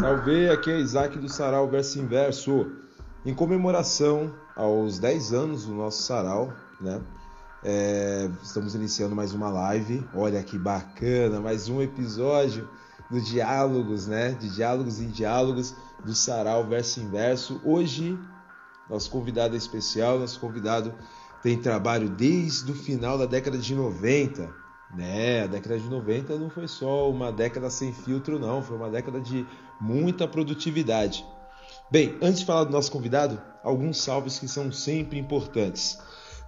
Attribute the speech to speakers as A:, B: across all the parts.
A: Salve, aqui é Isaac do Sarau Verso Inverso. Em comemoração aos 10 anos do nosso Sarau, né? É, estamos iniciando mais uma live. Olha que bacana, mais um episódio do Diálogos, né? De Diálogos em Diálogos do Sarau Verso Inverso. Hoje, nosso convidado é especial, nosso convidado tem trabalho desde o final da década de 90 né, a década de 90 não foi só uma década sem filtro, não, foi uma década de muita produtividade. Bem, antes de falar do nosso convidado, alguns salves que são sempre importantes.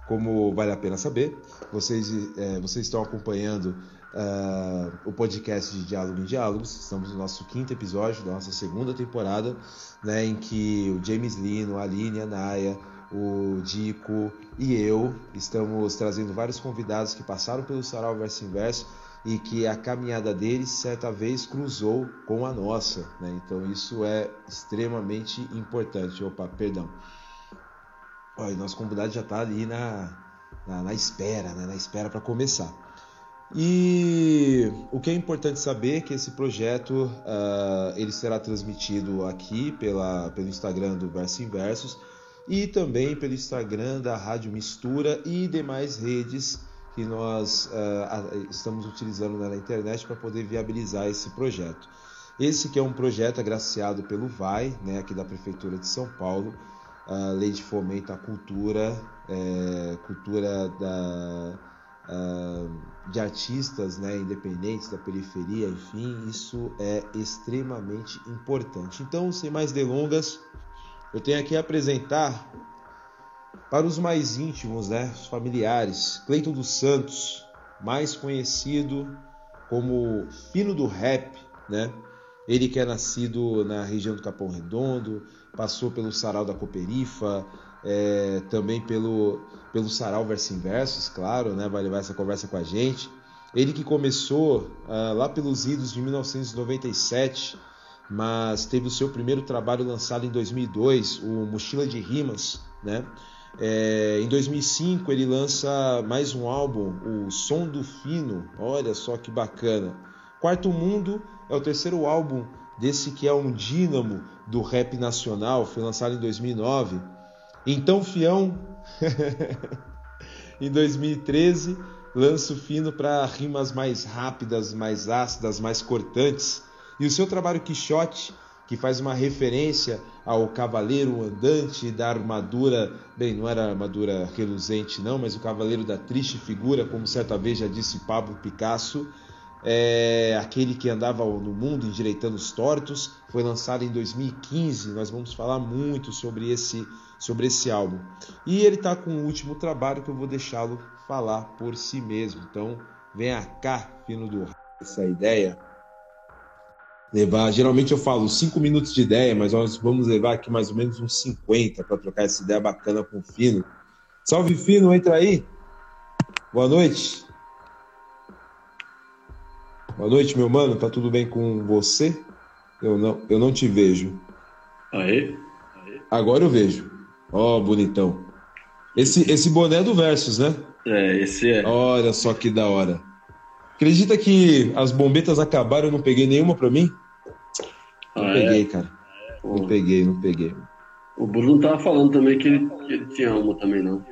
A: Como vale a pena saber, vocês, é, vocês estão acompanhando uh, o podcast de Diálogo em Diálogos. Estamos no nosso quinto episódio da nossa segunda temporada, né, em que o James Lino, a Aline, a Naya, o Dico e eu estamos trazendo vários convidados que passaram pelo Sarau Verso Inverso e que a caminhada deles certa vez cruzou com a nossa, né? Então isso é extremamente importante. Opa, perdão. Olha, nosso convidado já está ali na, na, na, espera, né? Na espera para começar. E o que é importante saber é que esse projeto uh, ele será transmitido aqui pela, pelo Instagram do Verso Inversos e também pelo Instagram da Rádio Mistura e demais redes que nós uh, estamos utilizando na internet para poder viabilizar esse projeto. Esse que é um projeto agraciado pelo VAI, né, aqui da Prefeitura de São Paulo, a Lei de Fomento à Cultura, é, cultura da, uh, de artistas né, independentes da periferia, enfim, isso é extremamente importante. Então, sem mais delongas, eu tenho aqui a apresentar para os mais íntimos, né, os familiares, Cleiton dos Santos, mais conhecido como Fino do Rap, né? Ele que é nascido na região do Capão Redondo, passou pelo Sarau da Coperifa, é, também pelo, pelo Sarau Verso Inversos, claro, né? Vai levar essa conversa com a gente. Ele que começou ah, lá pelos idos de 1997 mas teve o seu primeiro trabalho lançado em 2002, o Mochila de Rimas, né? É, em 2005 ele lança mais um álbum, o Som do Fino. Olha só que bacana. Quarto Mundo é o terceiro álbum desse que é um dínamo do rap nacional, foi lançado em 2009. Então Fião, em 2013, lança o Fino para rimas mais rápidas, mais ácidas, mais cortantes. E o seu trabalho Quixote, que faz uma referência ao cavaleiro andante da armadura, bem, não era armadura reluzente não, mas o cavaleiro da triste figura, como certa vez já disse Pablo Picasso, é aquele que andava no mundo endireitando os tortos, foi lançado em 2015. Nós vamos falar muito sobre esse sobre esse álbum. E ele está com o último trabalho que eu vou deixá-lo falar por si mesmo. Então, venha cá, fino do essa ideia levar. Geralmente eu falo 5 minutos de ideia, mas nós vamos levar aqui mais ou menos uns 50 para trocar essa ideia bacana com o Fino. Salve Fino, entra aí. Boa noite. Boa noite, meu mano. Tá tudo bem com você? Eu não, eu não te vejo.
B: Aí?
A: Agora eu vejo. Ó, oh, bonitão. Esse, esse boné é do Versus, né?
B: É, esse é.
A: Olha só que da hora. Acredita que as bombetas acabaram e eu não peguei nenhuma pra mim? Não ah, peguei, é? cara. Não peguei, não peguei.
B: O Bruno tava falando também que ele, que ele tinha uma também, não.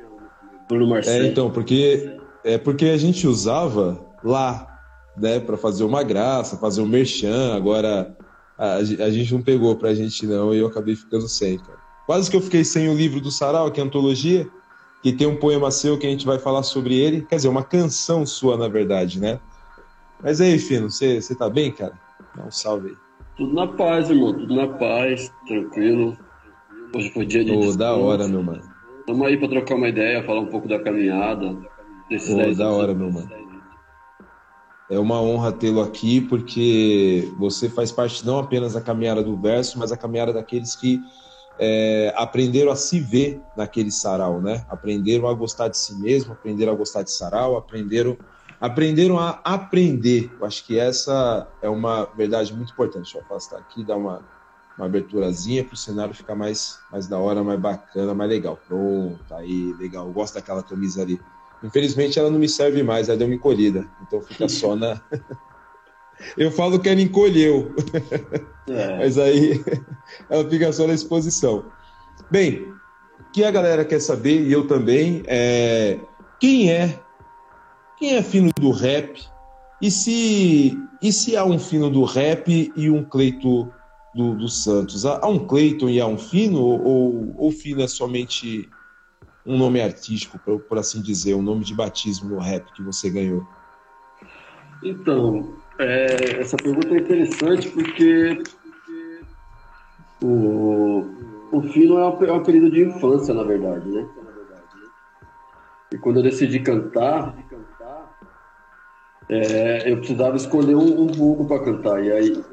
B: Bruno Marcelo.
A: É, então, porque, é porque a gente usava lá, né, pra fazer uma graça, fazer um merchan, agora a, a gente não pegou pra gente não e eu acabei ficando sem, cara. Quase que eu fiquei sem o livro do Sarau, que é antologia, que tem um poema seu que a gente vai falar sobre ele. Quer dizer, uma canção sua, na verdade, né? Mas aí, Fino, você tá bem, cara? Dá um salve aí.
B: Tudo na paz, irmão. Tudo na paz, tranquilo. Hoje foi dia de
A: Ô, da hora, meu mano.
B: Tamo aí pra trocar uma ideia, falar um pouco da caminhada.
A: Desses Ô, da hora, meu mano. É uma honra tê-lo aqui, porque você faz parte não apenas da caminhada do verso, mas a caminhada daqueles que é, aprenderam a se ver naquele sarau, né? Aprenderam a gostar de si mesmo, aprenderam a gostar de sarau, aprenderam aprenderam a aprender. Eu acho que essa é uma verdade muito importante. Deixa eu afastar aqui, dar uma, uma aberturazinha para o cenário ficar mais, mais da hora, mais bacana, mais legal. Pronto, aí, legal. Eu gosto daquela camisa ali. Infelizmente ela não me serve mais, ela deu uma encolhida. Então fica só na. Eu falo que ela encolheu. É. Mas aí ela fica só na exposição. Bem, o que a galera quer saber, e eu também, é quem é quem é fino do rap e se, e se há um fino do rap e um Cleito do, do Santos? Há, um Cleiton e há um fino? Ou, ou fino é somente um nome artístico, por, por assim dizer, um nome de batismo no rap que você ganhou?
B: Então, é, essa pergunta é interessante porque o, o Fino é um, é um período de infância, na verdade, né? E quando eu decidi cantar, é, eu precisava escolher um, um vulgo para cantar. E aí,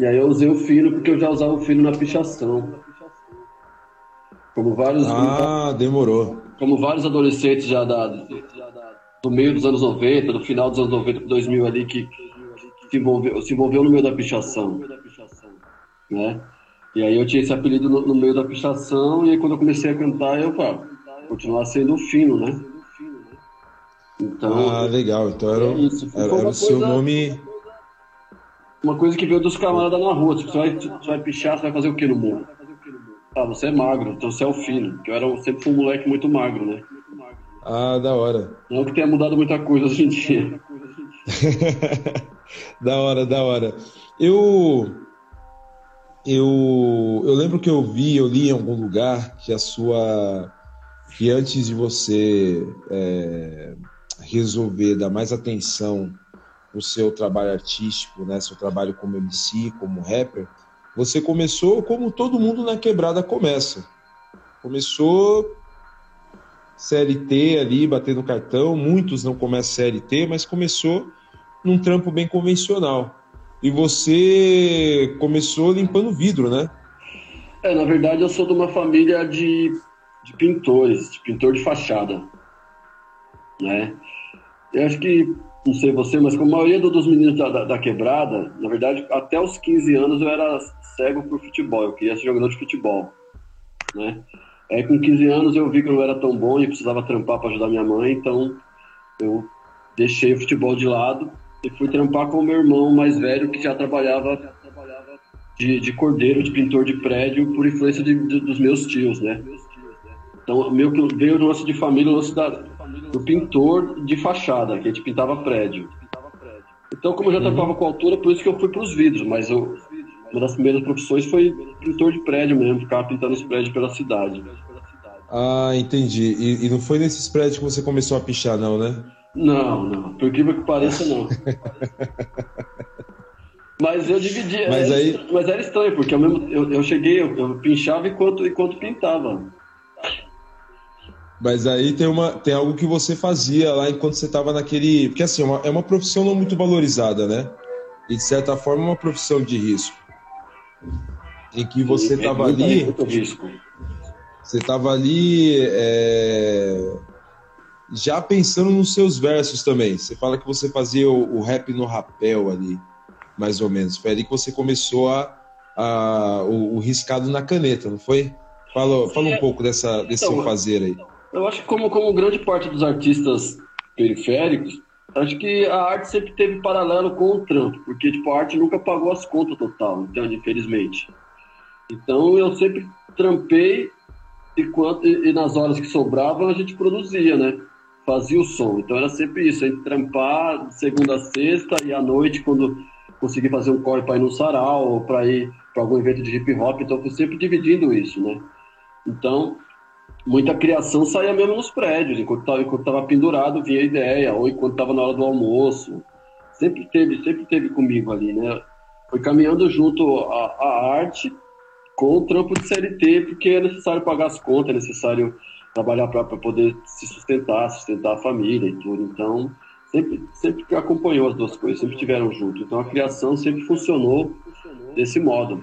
B: e aí eu usei o fino porque eu já usava o fino na pichação. Como vários.
A: Ah, demorou.
B: Como vários adolescentes já da, do meio dos anos 90, do final dos anos 90 para 2000 ali, que, se, envolveu, se envolveu no meio da pichação. Né? E aí eu tinha esse apelido no, no meio da pichação, e aí quando eu comecei a cantar, eu, pá, continuar sendo o fino, né?
A: Então, ah, legal. Então era, é era, era o seu nome.
B: Uma coisa que veio dos camaradas na rua. Tipo, você, vai, você vai pichar, você vai fazer o que no mundo? Ah, você é magro, então você é o fino. Que eu era, sempre fui um moleque muito magro, né?
A: Ah, da hora.
B: Não que tenha mudado muita coisa hoje em dia.
A: da hora, da hora. Eu, eu, eu lembro que eu vi, eu li em algum lugar que a sua, que antes de você é, resolver dar mais atenção no seu trabalho artístico, né, seu trabalho como MC, como rapper, você começou como todo mundo na quebrada começa. Começou CLT ali, batendo cartão, muitos não começam CLT, mas começou num trampo bem convencional. E você começou limpando vidro, né?
B: É, na verdade eu sou de uma família de, de pintores, de pintor de fachada, né? Eu acho que, não sei você, mas como a maioria dos meninos da, da, da, quebrada, na verdade, até os 15 anos eu era cego por futebol, eu queria ser jogador de futebol, né? Aí com 15 anos eu vi que eu não era tão bom e precisava trampar para ajudar minha mãe, então eu deixei o futebol de lado e fui trampar com o meu irmão mais velho que já trabalhava, de, de cordeiro, de pintor de prédio, por influência de, de, dos meus tios, né? Então, meu, veio o lance de família, o lance da, do pintor de fachada, que a gente pintava prédio. Então, como eu já uhum. com altura, por isso que eu fui para os vidros, mas eu, uma das primeiras profissões foi pintor de prédio mesmo, ficar pintando os prédios pela cidade.
A: Ah, entendi. E, e, não foi nesses prédios que você começou a pichar, não, né?
B: Não, não. Por que que pareça, não. mas eu dividia. Mas, era, aí... mas era estranho, porque eu, mesmo, eu, eu cheguei, eu, eu pinchava enquanto, enquanto pintava.
A: Mas aí tem, uma, tem algo que você fazia lá enquanto você estava naquele. Porque assim, é uma, é uma profissão não muito valorizada, né? E de certa forma é uma profissão de risco. Em que você estava é ali. Muito risco. Você estava ali é, já pensando nos seus versos também. Você fala que você fazia o, o, rap no rapel ali, mais ou menos. Foi ali que você começou a, a o, o riscado na caneta, não foi? Fala, fala um é. pouco dessa, desse então, seu fazer aí.
B: Eu acho que como, como grande parte dos artistas periféricos, acho que a arte sempre teve paralelo com o trampo, porque tipo, a arte nunca pagou as contas total, entende? Infelizmente. Então eu sempre trampei e, e, e nas horas que sobravam a gente produzia, né? Fazia o som. Então era sempre isso, a gente trampar segunda a sexta e à noite quando conseguir fazer um corre para ir no sarau ou para ir para algum evento de hip hop, então fui sempre dividindo isso, né? Então, muita criação saía mesmo nos prédios, enquanto estava enquanto pendurado, vinha a ideia, ou enquanto estava na hora do almoço. Sempre teve, sempre teve comigo ali, né? Foi caminhando junto a, a arte com o trampo de CLT, porque é necessário pagar as contas, é necessário trabalhar para poder se sustentar, sustentar a família e tudo. Então, sempre, sempre acompanhou as duas coisas, sempre estiveram junto. Então, a criação sempre funcionou. Desse modo.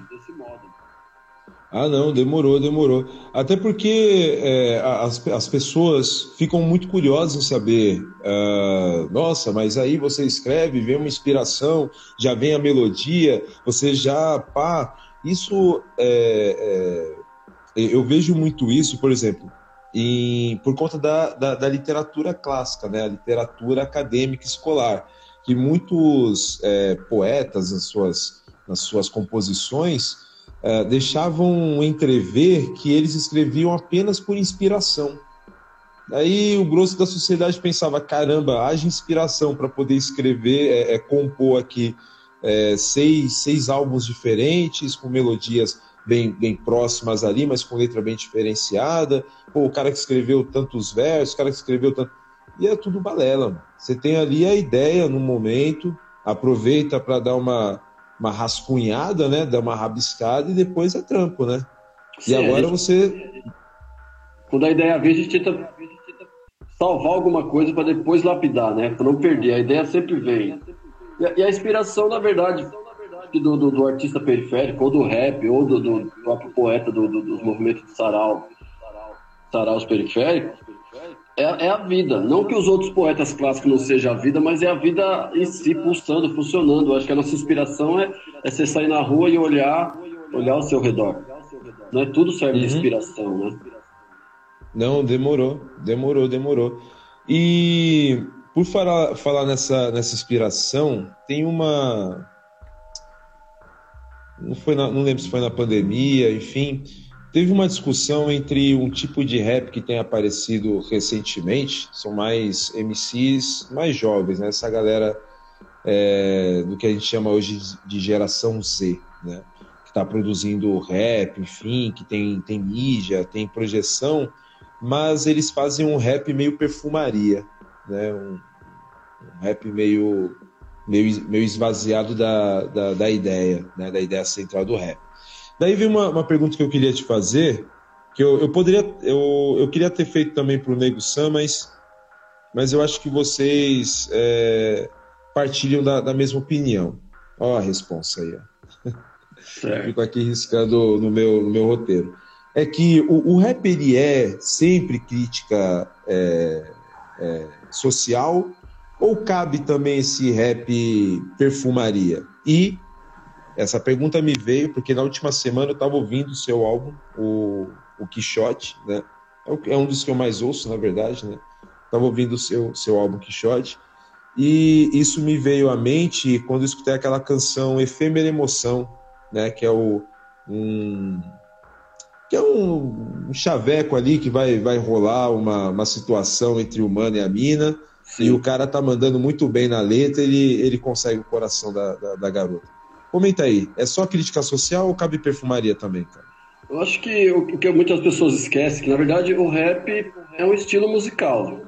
A: Ah, não, demorou, demorou. Até porque é, as, as pessoas ficam muito curiosas em saber, uh, nossa, mas aí você escreve, vem uma inspiração, já vem a melodia, você já, pá. Isso, é, é, eu vejo muito isso, por exemplo, em, por conta da, da, da literatura clássica, né, a literatura acadêmica escolar que muitos é, poetas, nas suas, nas suas composições, é, deixavam entrever que eles escreviam apenas por inspiração. Aí o grosso da sociedade pensava: caramba, haja inspiração para poder escrever, é, é, compor aqui é, seis, seis álbuns diferentes, com melodias bem, bem próximas ali, mas com letra bem diferenciada. Pô, o cara que escreveu tantos versos, o cara que escreveu tanto. E é tudo balela. Você tem ali a ideia no momento, aproveita para dar uma, uma rascunhada, né? Dar uma rabiscada e depois é trampo, né? Sim, e agora gente... você.
B: Quando a ideia vem, a gente tenta salvar alguma coisa para depois lapidar, né? Para não perder. A ideia sempre vem. E a inspiração, na verdade, do, do, do, artista periférico, ou do rap, ou do, do próprio poeta dos movimentos de sarau, saraus periféricos, é, é, a vida. Não que os outros poetas clássicos não sejam a vida, mas é a vida em si pulsando, funcionando. Eu acho que a nossa inspiração é, é você sair na rua e olhar, olhar ao seu redor. Não é tudo serve de uhum. inspiração, né?
A: Não, demorou, demorou, demorou. E por falar, falar nessa, nessa inspiração, tem uma. Não, foi na, não lembro se foi na pandemia, enfim. Teve uma discussão entre um tipo de rap que tem aparecido recentemente, são mais MCs mais jovens, né? essa galera é, do que a gente chama hoje de geração Z, né? que está produzindo rap, enfim, que tem, tem mídia, tem projeção, mas eles fazem um rap meio perfumaria né? Um, um rap meio, meio, meio esvaziado da, da, da, ideia, né? Da ideia central do rap. Daí vem uma, uma pergunta que eu queria te fazer, que eu, eu poderia, eu, eu queria ter feito também para o Nego Sam, mas, mas eu acho que vocês é, partilham da, da mesma opinião. Ó a resposta aí, ó. Fico aqui riscando no meu, no meu roteiro. É que o, o rap ele é sempre crítica é, é, social ou cabe também esse rap perfumaria? E essa pergunta me veio porque na última semana eu estava ouvindo o seu álbum, o, o Quixote, né? É, é um dos que eu mais ouço, na verdade, né? Estava ouvindo o seu, seu álbum Quixote e isso me veio à mente quando eu escutei aquela canção Efêmera Emoção, né? Que é o, um, que é um, um, chaveco ali que vai, vai rolar uma, uma situação entre o humano e a mina, Sim. e o cara tá mandando muito bem na letra, ele, ele consegue o coração da, da, da, garota. Comenta aí, é só crítica social ou cabe perfumaria também, cara?
B: Eu acho que o que muitas pessoas esquecem que, na verdade, o rap é um estilo musical.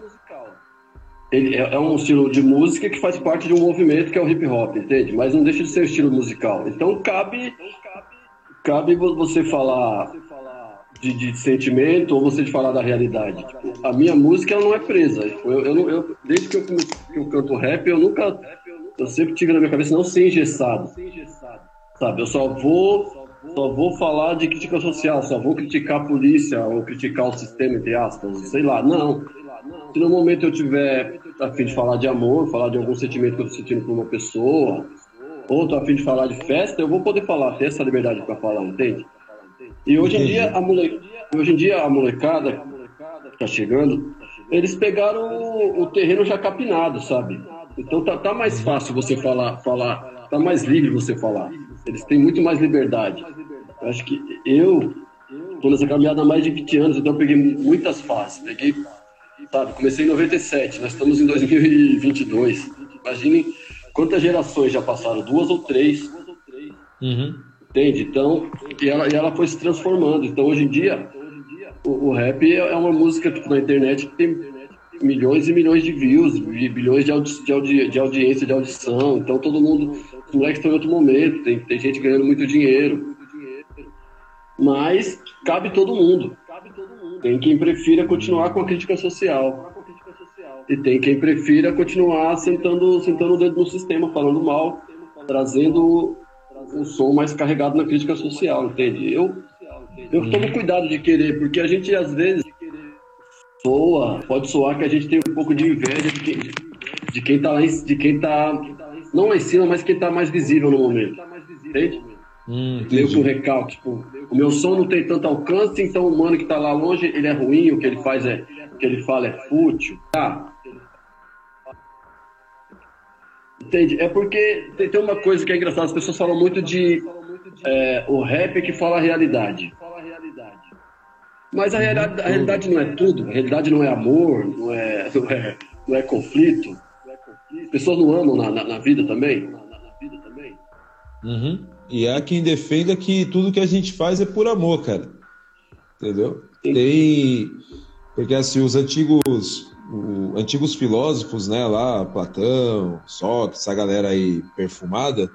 B: Ele é, é um estilo de música que faz parte de um movimento que é o hip hop, entende? Mas não deixa de ser um estilo musical. Então cabe, cabe você falar de, de, sentimento ou você falar da realidade. Tipo, a minha música ela não é presa. Eu, eu, eu, desde que eu, que eu canto rap, eu nunca. Eu sempre tive na minha cabeça não ser engessado. Sabe? Eu só vou. Só vou falar de crítica social, só vou criticar a polícia ou criticar o sistema, entre aspas, sei lá. Não. Se no momento eu tiver a fim de falar de amor, falar de algum sentimento que eu tô sentindo por uma pessoa, ou tô a fim de falar de festa, eu vou poder falar, ter essa liberdade para falar, entende? E hoje em dia a, mole... hoje em dia, a molecada que está chegando, eles pegaram o, o, terreno já capinado, sabe? Então tá, tá mais fácil você falar, falar, tá mais livre você falar. Eles têm muito mais liberdade. Eu acho que eu tô nessa caminhada há mais de 20 anos, então eu peguei muitas fases. Peguei, sabe, comecei em 97, nós estamos em 2022. Imaginem quantas gerações já passaram, duas ou três. Uhum. Entende? Então, e ela, e ela foi se transformando. Então, hoje em dia, o, o rap é uma música tipo, na internet que tem milhões e milhões de views, bilhões de, audi de, audi de audiência, de audição. Então, todo mundo, os moleques estão em outro momento, tem, tem gente ganhando muito dinheiro. Mas cabe todo mundo. Tem quem prefira continuar com a crítica social. E tem quem prefira continuar sentando, sentando o dedo no sistema, falando mal, trazendo um som mais carregado na crítica social, entende? Eu, eu tomo cuidado de querer, porque a gente às vezes soa, pode soar que a gente tem um pouco de inveja de quem, de quem tá lá em, de quem tá não lá em cima, mas quem tá mais visível no momento. Entende? Hum, Meio que um recalque, tipo, o meu som não tem tanto alcance, então o mano que tá lá longe, ele é ruim, o que ele faz é, o que ele fala é fútil. Tá, Entende? É porque tem, tem uma coisa que é engraçada, as pessoas falam muito de é, o rap que fala a realidade. Mas a realidade, a realidade não é tudo, a realidade não é amor, não é, não é, não é conflito. As pessoas não amam na, na, na vida também.
A: Uhum. E há quem defenda que tudo que a gente faz é por amor, cara. Entendeu? Tem. Porque assim, os antigos. O, antigos filósofos, né, lá, Platão, Sócrates, essa galera aí perfumada,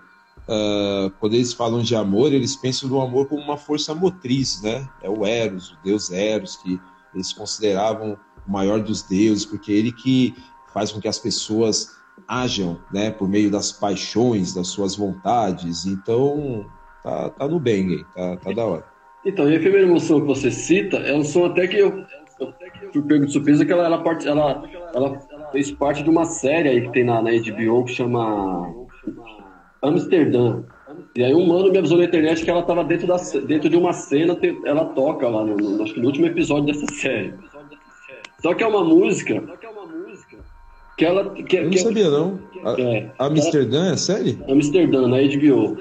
A: uh, quando eles falam de amor, eles pensam no amor como uma força motriz, né? É o Eros, o deus Eros, que eles consideravam o maior dos deuses, porque ele que faz com que as pessoas ajam, né, por meio das paixões, das suas vontades. Então, tá, tá no bem, tá, tá da hora.
B: Então, e a primeira emoção que você cita é um som até que eu, eu fui pego de surpresa que ela, ela, part, ela, ela, fez parte de uma série aí que tem na, na HBO que chama Amsterdã. E aí um mano me avisou na internet que ela tava dentro, da, dentro de uma cena, ela toca lá, no, no, acho que no último episódio dessa série. Só que é uma música que ela, que,
A: Eu não
B: que,
A: sabia, não. É, Amsterdã ela, é série?
B: Amsterdã, na HBO.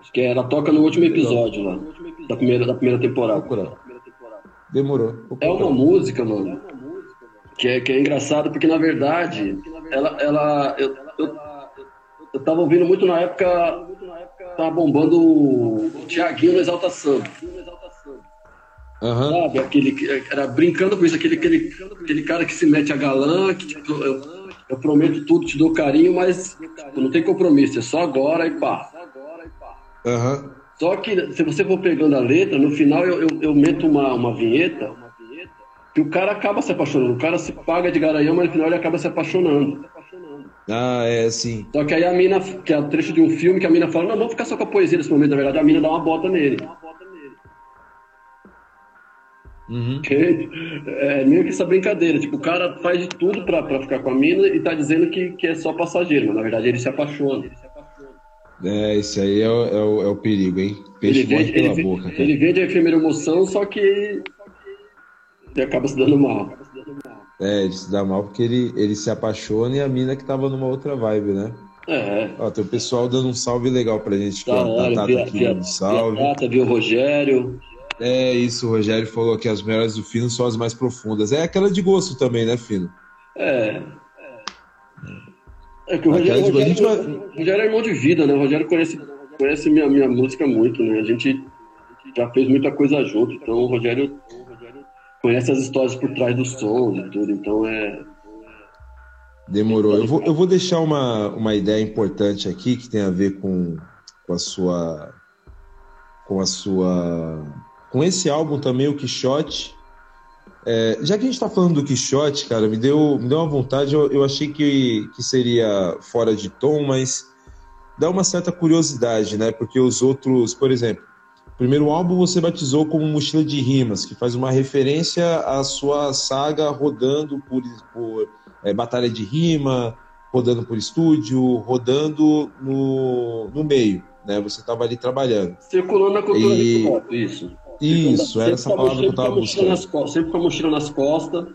B: Acho que ela toca no último episódio lá, da primeira, da primeira temporada.
A: Demorou.
B: É uma música, mano, que é, que é engraçado, porque na verdade, ela, ela, eu, eu, eu tava ouvindo muito na época, tava bombando o Tiaguinho no Exalta Samba.
A: Uhum.
B: Sabe? Aquele, era brincando com isso, aquele, aquele, aquele cara que se mete a galã, que tipo, eu, eu prometo tudo, te dou carinho, mas tipo, não tem compromisso, é só agora e pá.
A: Uhum.
B: Só que se você for pegando a letra, no final eu, eu, eu meto uma, uma vinheta que o cara acaba se apaixonando. O cara se paga de garanhão, mas no final ele acaba se apaixonando.
A: Ah, é, sim.
B: Só que aí a mina, que é o trecho de um filme, que a mina fala, não, vamos ficar só com a poesia nesse momento, na verdade, a mina dá uma bota nele.
A: Uhum.
B: É meio que essa brincadeira. Tipo, o cara faz de tudo pra, pra ficar com a mina e tá dizendo que, que é só passageiro, mas na verdade ele se apaixona.
A: É, esse aí é o, é o, é o perigo, hein? Peixe
B: ele vende,
A: pela
B: ele,
A: boca.
B: Ele vende a efêmera emoção, só que ele acaba se dando mal.
A: É, ele se dá mal porque ele, ele se apaixona e a mina que tava numa outra vibe, né?
B: É.
A: Ó, tem o pessoal dando um salve legal pra gente.
B: Da hora,
A: a Tata
B: via,
A: aqui
B: via,
A: dando salve.
B: via Tata, viu o Rogério.
A: É isso, o Rogério falou que as melhores do Fino são as mais profundas. É aquela de gosto também, né, Fino?
B: É. É que o Rogério,
A: de- a
B: Rogério,
A: vai-
B: Rogério é irmão de vida, né? O Rogério conhece, conhece minha, minha música muito, né? A gente já fez muita coisa junto, então o Rogério conhece as histórias por trás dos sons e tudo, então é.
A: Demorou. Eu vou, eu vou deixar uma, uma ideia importante aqui que tem a ver com, com a sua. Com a sua. Com esse álbum também, o Quixote. É, já que a gente está falando do Quixote, cara, me deu, me deu uma vontade. Eu, eu achei que, que seria fora de tom, mas dá uma certa curiosidade, né? Porque os outros, por exemplo, primeiro álbum você batizou como Mochila de Rimas, que faz uma referência à sua saga rodando por, por é, batalha de rima, rodando por estúdio, rodando no, no meio, né? Você estava ali trabalhando.
B: Circulando na cultura
A: E-
B: hip hop, isso.
A: Isso, era essa palavra que eu
B: mochila-
A: estava buscando.
B: nas costas, Sempre com a mochila nas costas.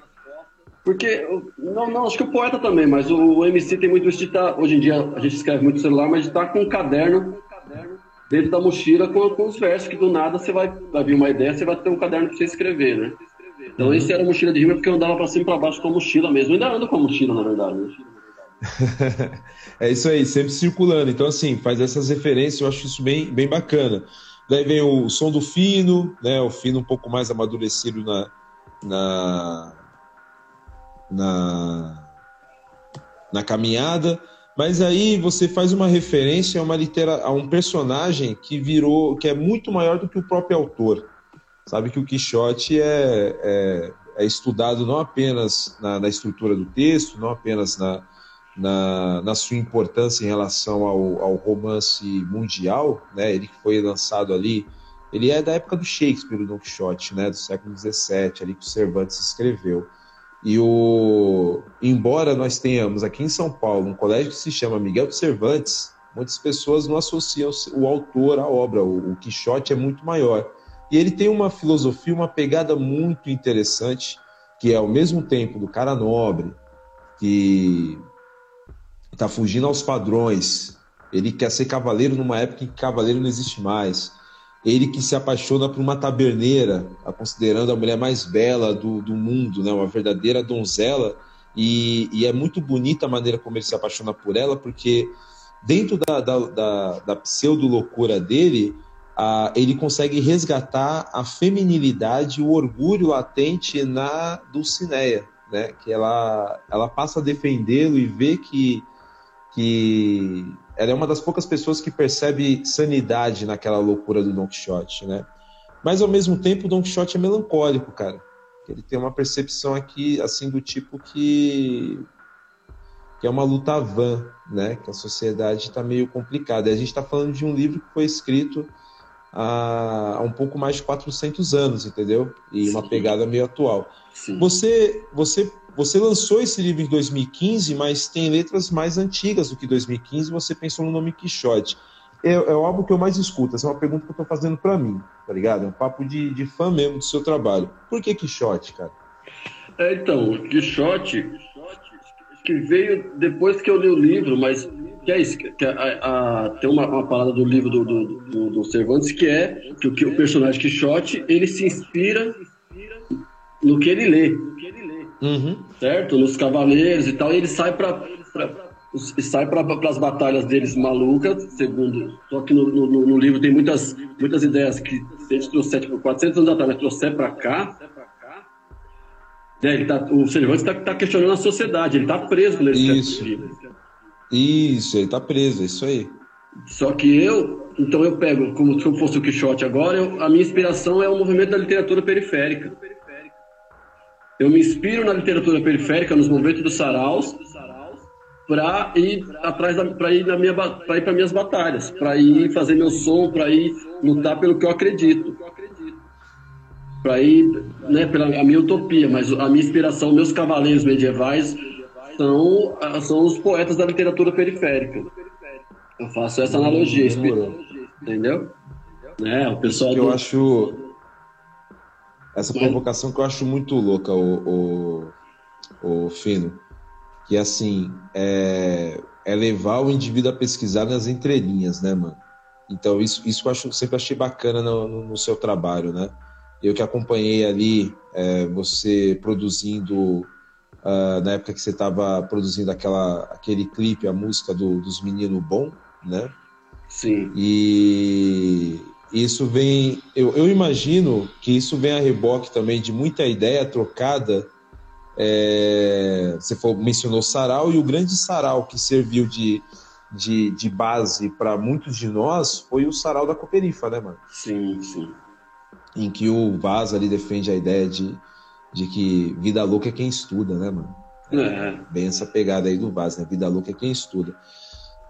B: Porque, não, não, acho que o poeta também, mas o, o MC tem muito isso de estar, hoje em dia a gente escreve muito no celular, mas de estar com um caderno dentro da mochila com, com os versos, que do nada você vai, vai vir uma ideia, você vai ter um caderno para você escrever, né? Então
A: Uhum.
B: esse era a mochila de rima porque eu andava para cima e para baixo com a mochila mesmo. Eu ainda ando com a mochila, na verdade. né?
A: é isso aí, sempre circulando. Então, assim, faz essas referências, eu acho isso bem, bem bacana. Daí vem o som do fino, né? O fino um pouco mais amadurecido na. na, na, na caminhada. Mas aí você faz uma referência a, uma litera, a um personagem que virou, que é muito maior do que o próprio autor. Sabe que o Quixote é, é, é estudado não apenas na, na estrutura do texto, não apenas na, na, na sua importância em relação ao, ao romance mundial, né? Ele que foi lançado ali, ele é da época do Shakespeare, o Don Quixote, né? Do século XVII, ali que o Cervantes escreveu. E o, embora nós tenhamos aqui em São Paulo um colégio que se chama Miguel de Cervantes, muitas pessoas não associam o autor à obra. O, o Quixote é muito maior. E ele tem uma filosofia, uma pegada muito interessante, que é ao mesmo tempo do cara nobre, que está fugindo aos padrões. Ele quer ser cavaleiro numa época em que cavaleiro não existe mais. Ele que se apaixona por uma taberneira, a considerando a mulher mais bela do, do mundo, né? uma verdadeira donzela. E, e, é muito bonita a maneira como ele se apaixona por ela, porque dentro da, da, da, da pseudo-loucura dele, ele consegue resgatar a feminilidade, o orgulho latente na Dulcineia, né? Que ela, ela passa a defendê-lo e vê que, que ela é uma das poucas pessoas que percebe sanidade naquela loucura do Don Quixote, né? Mas ao mesmo tempo, o Don Quixote é melancólico, cara. Ele tem uma percepção aqui, assim, do tipo que que é uma luta vã, né? Que a sociedade está meio complicada. E a gente está falando de um livro que foi escrito há, há, um pouco mais de 400 anos, entendeu? E Sim. uma pegada meio atual. Sim. Você, você, você lançou esse livro em 2015, mas tem letras mais antigas do que 2015. Você pensou no nome Quixote. É, é o álbum que eu mais escuto. Essa é uma pergunta que eu estou fazendo para mim, tá ligado? É um papo de, de fã mesmo do seu trabalho. Por que Quixote, cara?
B: É, então, Quixote que veio depois que eu li o livro, mas que é isso, que a, a, tem uma, uma parada do livro do, do, do, do Cervantes que é que o, que o personagem Quixote ele se inspira no que ele lê, uhum. certo? Nos cavaleiros e tal, e ele sai para sai para as batalhas deles malucas, segundo. Só que no, no, no, livro tem muitas, muitas ideias que se a gente trouxer, tipo, 400 anos atrás, mas trouxer para cá, né? Ele tá, o Cervantes está tá questionando a sociedade, ele está preso nesse
A: isso. Isso, ele está preso, é isso aí.
B: Só que eu, então eu pego, como se eu fosse o Quixote agora, eu, a minha inspiração é o movimento da literatura periférica. Eu me inspiro na literatura periférica, nos movimentos dos saraus, para ir atrás para ir na minha para ir para minhas batalhas, para ir fazer meu som, para ir lutar pelo que eu acredito para ir né, pela a minha utopia, mas a minha inspiração, meus cavaleiros medievais são, são os poetas da literatura periférica. Eu faço essa analogia, entendeu?
A: É, o pessoal. Eu do... acho essa provocação que eu acho muito louca, o, o, o Fino, que assim é, é levar o indivíduo a pesquisar nas entrelinhas, né, mano? Então isso, isso eu acho, sempre achei bacana no, no, seu trabalho, né? Eu que acompanhei ali é, você produzindo, uh, na época que você estava produzindo aquela, aquele clipe, a música do, dos Meninos Bom, né?
B: Sim.
A: E isso vem, eu, eu imagino que isso vem a reboque também de muita ideia trocada. É, você mencionou Sarau e o grande Sarau que serviu de, de, de base para muitos de nós foi o Sarau da Cooperifa, né, mano?
B: Sim, sim
A: em que o Vaz ali defende a ideia de, de que vida louca é quem estuda, né, mano? É. Bem essa pegada aí do Vaz, né? Vida louca é quem estuda.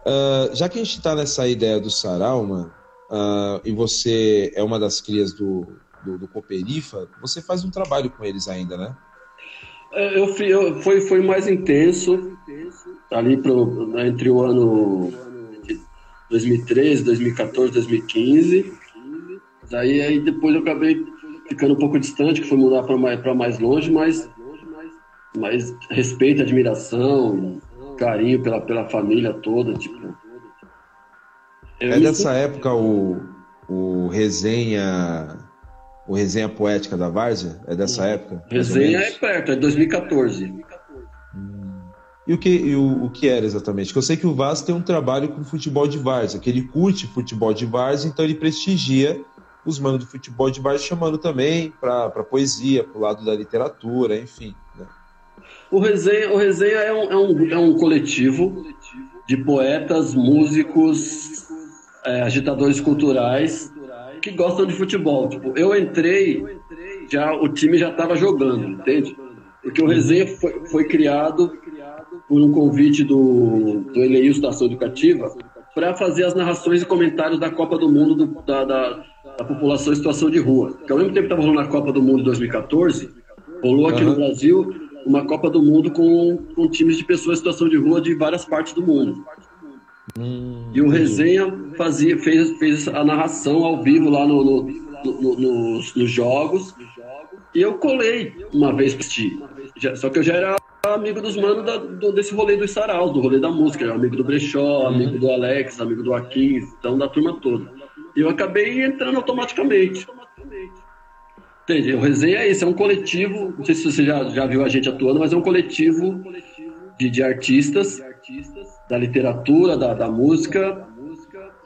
A: Uh, já que a gente tá nessa ideia do sarau, mano, uh, e você é uma das crias do, do, do Cooperifa, você faz um trabalho com eles ainda, né?
B: É, eu, eu, foi, foi mais intenso ali pro, entre o ano 2013, 2014, 2015 Daí aí depois eu acabei ficando um pouco distante, que foi mudar para mais, mais longe, mas, mas respeito, admiração, carinho pela, pela família toda, tipo.
A: É dessa época o, o resenha o resenha poética da Várzea? É dessa época?
B: Resenha é perto, é 2014.
A: Hum. E o que, e o, o que era exatamente? Porque eu sei que o Vaz tem um trabalho com futebol de Várzea, que ele curte futebol de Várzea, então ele prestigia os manos do futebol de baixo chamando também para poesia, para o lado da literatura, enfim. Né?
B: O Resenha, o Resenha é, um, é, um, é um coletivo de poetas, músicos, é, agitadores culturais que gostam de futebol. Tipo, eu entrei, já o time já estava jogando, entende? Porque o Resenha foi, foi criado por um convite do, do Eleilson da Ação Educativa para fazer as narrações e comentários da Copa do Mundo do, da, da, da, população em situação de rua. Porque ao mesmo tempo que estava rolando a Copa do Mundo em 2014, rolou aqui uhum. no Brasil uma Copa do Mundo com, com times de pessoas em situação de rua de várias partes do mundo. Hum, e o Resenha fazia, fez, fez a narração ao vivo lá no, no, no, nos, nos, jogos. E eu colei uma vez para ti. Só que eu já era amigo dos manos da, do, desse rolê dos saraus, do rolê da música, amigo do Brechó, uhum. amigo do Alex, amigo do Akin, então da turma toda. E eu acabei entrando automaticamente. Entendi. O resenha é isso, é um coletivo, não sei se você já, já viu a gente atuando, mas é um coletivo de, de artistas, da literatura, da, da música,